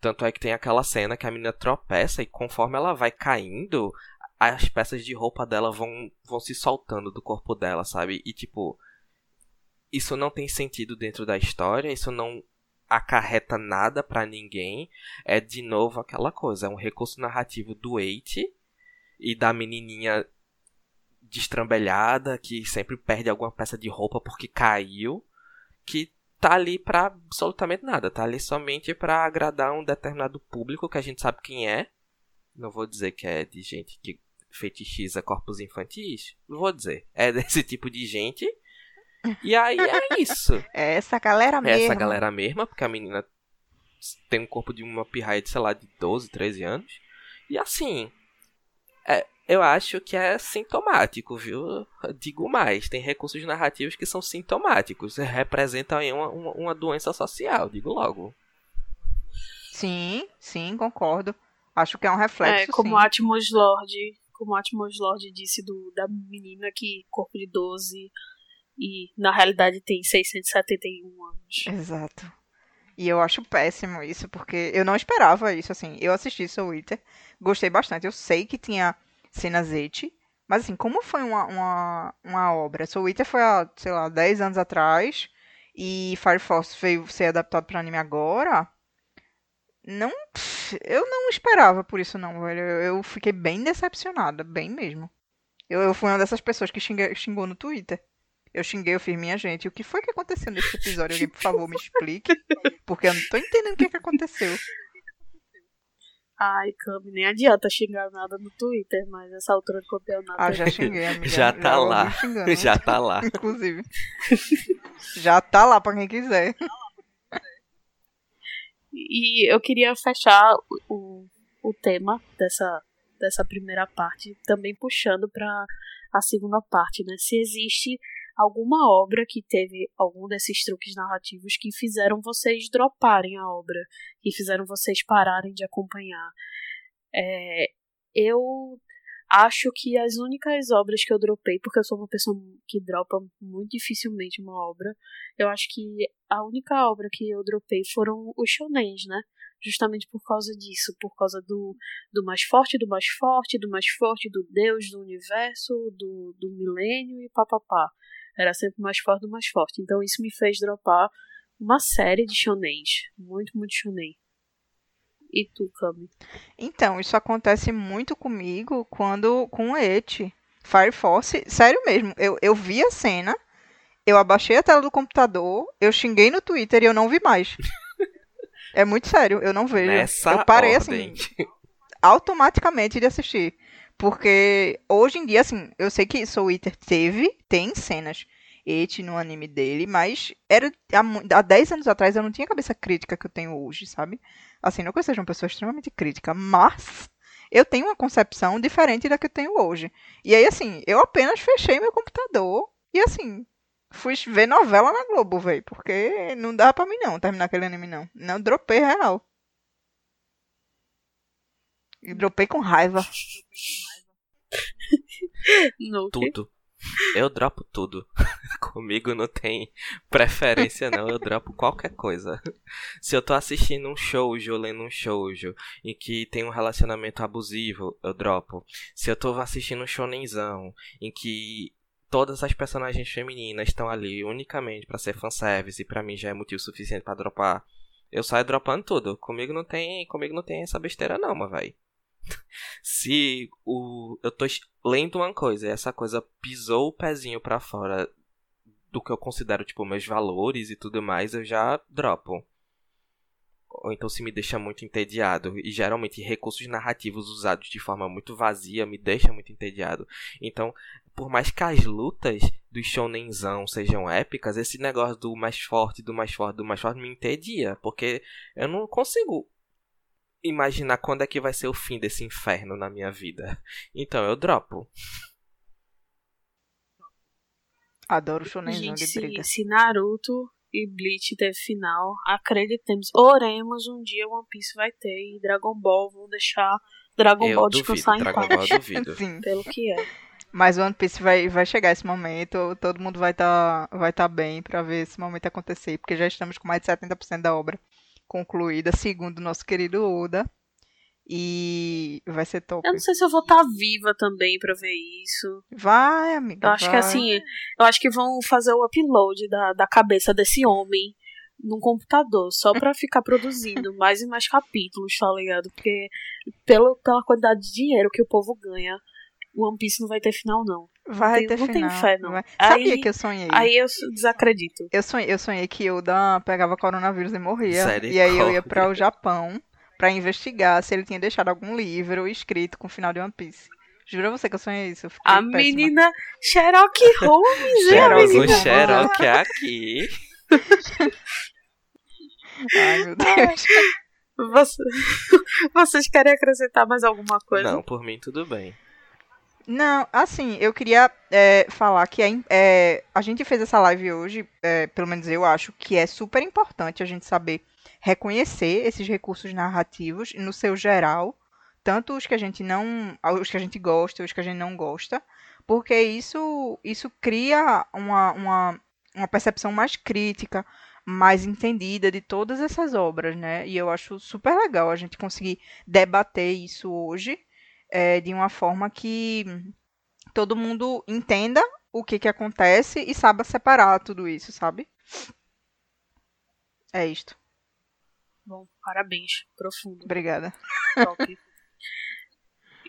Tanto é que tem aquela cena que a menina tropeça e conforme ela vai caindo, as peças de roupa dela vão, vão se soltando do corpo dela, sabe? E tipo, isso não tem sentido dentro da história, isso não acarreta nada para ninguém. É de novo aquela coisa, é um recurso narrativo do 8 e da menininha destrambelhada que sempre perde alguma peça de roupa porque caiu, que tá ali para absolutamente nada, tá ali somente para agradar um determinado público que a gente sabe quem é. Não vou dizer que é de gente que fetichiza corpos infantis, não vou dizer. É *laughs* desse tipo de gente. E aí é *laughs* isso. É essa galera mesmo. É essa galera mesma, porque a menina tem um corpo de uma pirraia de, sei lá, de 12, 13 anos. E assim, é, eu acho que é sintomático, viu? Digo mais, tem recursos narrativos que são sintomáticos, *laughs* representam aí uma, uma, uma doença social, digo logo. Sim, sim, concordo. Acho que é um reflexo. É, como sim. Atmos Lord, como Atmos Lord disse do, da menina que corpo de 12 e na realidade tem 671 anos. Exato. E eu acho péssimo isso, porque eu não esperava isso, assim. Eu assisti Soul Eater, gostei bastante. Eu sei que tinha cenas et, mas assim, como foi uma, uma, uma obra? Soul Eater foi há, sei lá, 10 anos atrás, e Fire Force veio ser adaptado para anime agora. Não. Eu não esperava por isso, não, velho. Eu fiquei bem decepcionada, bem mesmo. Eu, eu fui uma dessas pessoas que xingue, xingou no Twitter. Eu xinguei, eu fiz, minha gente, o que foi que aconteceu nesse episódio? Alguém, por *laughs* favor, me explique. Porque eu não tô entendendo o que, que aconteceu. Ai, Cami, nem adianta xingar nada no Twitter, mas essa altura do campeonato. Ah, já xinguei, *laughs* amiga. Já tá já lá. Já tá lá. *laughs* Inclusive. já tá lá pra quem quiser. E eu queria fechar o, o tema dessa, dessa primeira parte, também puxando para a segunda parte, né? Se existe alguma obra que teve algum desses truques narrativos que fizeram vocês droparem a obra, que fizeram vocês pararem de acompanhar. É, eu acho que as únicas obras que eu dropei, porque eu sou uma pessoa que dropa muito dificilmente uma obra, eu acho que a única obra que eu dropei foram os shonens, né? Justamente por causa disso, por causa do, do mais forte, do mais forte, do mais forte, do Deus, do universo, do, do milênio e papapá era sempre mais forte do mais forte. Então isso me fez dropar uma série de shonens. Muito, muito shonen. E tu, Kami? Então, isso acontece muito comigo quando com o Et. Fire Force, sério mesmo, eu, eu vi a cena eu abaixei a tela do computador, eu xinguei no Twitter e eu não vi mais. *laughs* é muito sério, eu não vejo. Nessa eu parei ordem. assim, automaticamente de assistir. Porque hoje em dia, assim, eu sei que Soul Eater teve, tem cenas et no anime dele, mas era há, há 10 anos atrás eu não tinha a cabeça crítica que eu tenho hoje, sabe? Assim, não que eu seja uma pessoa extremamente crítica, mas eu tenho uma concepção diferente da que eu tenho hoje. E aí, assim, eu apenas fechei meu computador e, assim, fui ver novela na Globo, velho, porque não dá pra mim não terminar aquele anime, não. Não, dropei real. E dropei com raiva. *laughs* Quê? Tudo. Eu dropo tudo. *laughs* Comigo não tem preferência, não. Eu dropo qualquer coisa. Se eu tô assistindo um shoujo, ou lendo um shoujo, em que tem um relacionamento abusivo, eu dropo. Se eu tô assistindo um shonenzão, em que todas as personagens femininas estão ali unicamente pra ser fanservice, e pra mim já é motivo suficiente pra dropar, eu saio dropando tudo. Comigo não tem, comigo não tem essa besteira não, mas vai. Se o eu tô lendo uma coisa e essa coisa pisou o pezinho pra fora do que eu considero tipo meus valores e tudo mais, eu já dropo. Ou então se me deixa muito entediado e geralmente recursos narrativos usados de forma muito vazia me deixa muito entediado. Então, por mais que as lutas do shonenzão sejam épicas, esse negócio do mais forte, do mais forte, do mais forte me entedia, porque eu não consigo imaginar quando é que vai ser o fim desse inferno na minha vida. Então eu dropo. Adoro shonenzão Gente, de briga. se, se Naruto e Bleach teve final, acreditemos, oremos um dia One Piece vai ter e Dragon Ball vão deixar Dragon eu Ball duvido, descansar em Dragon paz. Ball duvido. *laughs* Sim. Pelo que é. Mas One Piece vai, vai chegar esse momento, todo mundo vai estar vai tá bem pra ver esse momento acontecer, porque já estamos com mais de 70% da obra concluída, segundo o nosso querido Oda. E vai ser top. Eu não sei se eu vou estar viva também pra ver isso. Vai, amiga. Eu acho que vai. assim, eu acho que vão fazer o upload da, da cabeça desse homem num computador, só pra ficar produzindo *laughs* mais e mais capítulos, tá ligado? Porque pelo, pela quantidade de dinheiro que o povo ganha, o One Piece não vai ter final, não. Vai tenho- ter não tenho final. fé, não. vai. Aí- Sabia que eu sonhei? Aí eu desacredito. Eu sonhei, eu sonhei que Oda pegava coronavírus e morria. Misericórdia. E aí eu ia para o Japão pra investigar se ele tinha deixado algum livro escrito com o final de One Piece. Juro você que eu sonhei isso. eu A péssima. menina Sherlock Holmes, *laughs* é Sherlock menina. O Holmes. Xerox aqui. *laughs* Ai, meu Deus. Você- *laughs* Vocês querem acrescentar mais alguma coisa? Não, por mim tudo bem. Não, assim, eu queria é, falar que é, é, a gente fez essa live hoje, é, pelo menos eu acho que é super importante a gente saber reconhecer esses recursos narrativos no seu geral, tanto os que a gente não, os que a gente gosta, os que a gente não gosta, porque isso, isso cria uma, uma, uma percepção mais crítica, mais entendida de todas essas obras, né? E eu acho super legal a gente conseguir debater isso hoje é, de uma forma que todo mundo entenda o que, que acontece e saiba separar tudo isso, sabe? É isto. Bom, parabéns. Profundo. Obrigada. Top.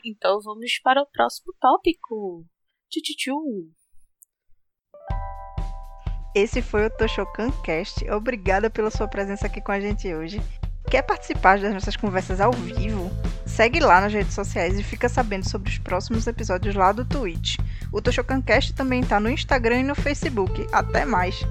então vamos para o próximo tópico. Tchutchu. Esse foi o Toshokan Cast. Obrigada pela sua presença aqui com a gente hoje. Quer participar das nossas conversas ao vivo? Segue lá nas redes sociais e fica sabendo sobre os próximos episódios lá do Twitch. O Toshokan Cast também está no Instagram e no Facebook. Até mais!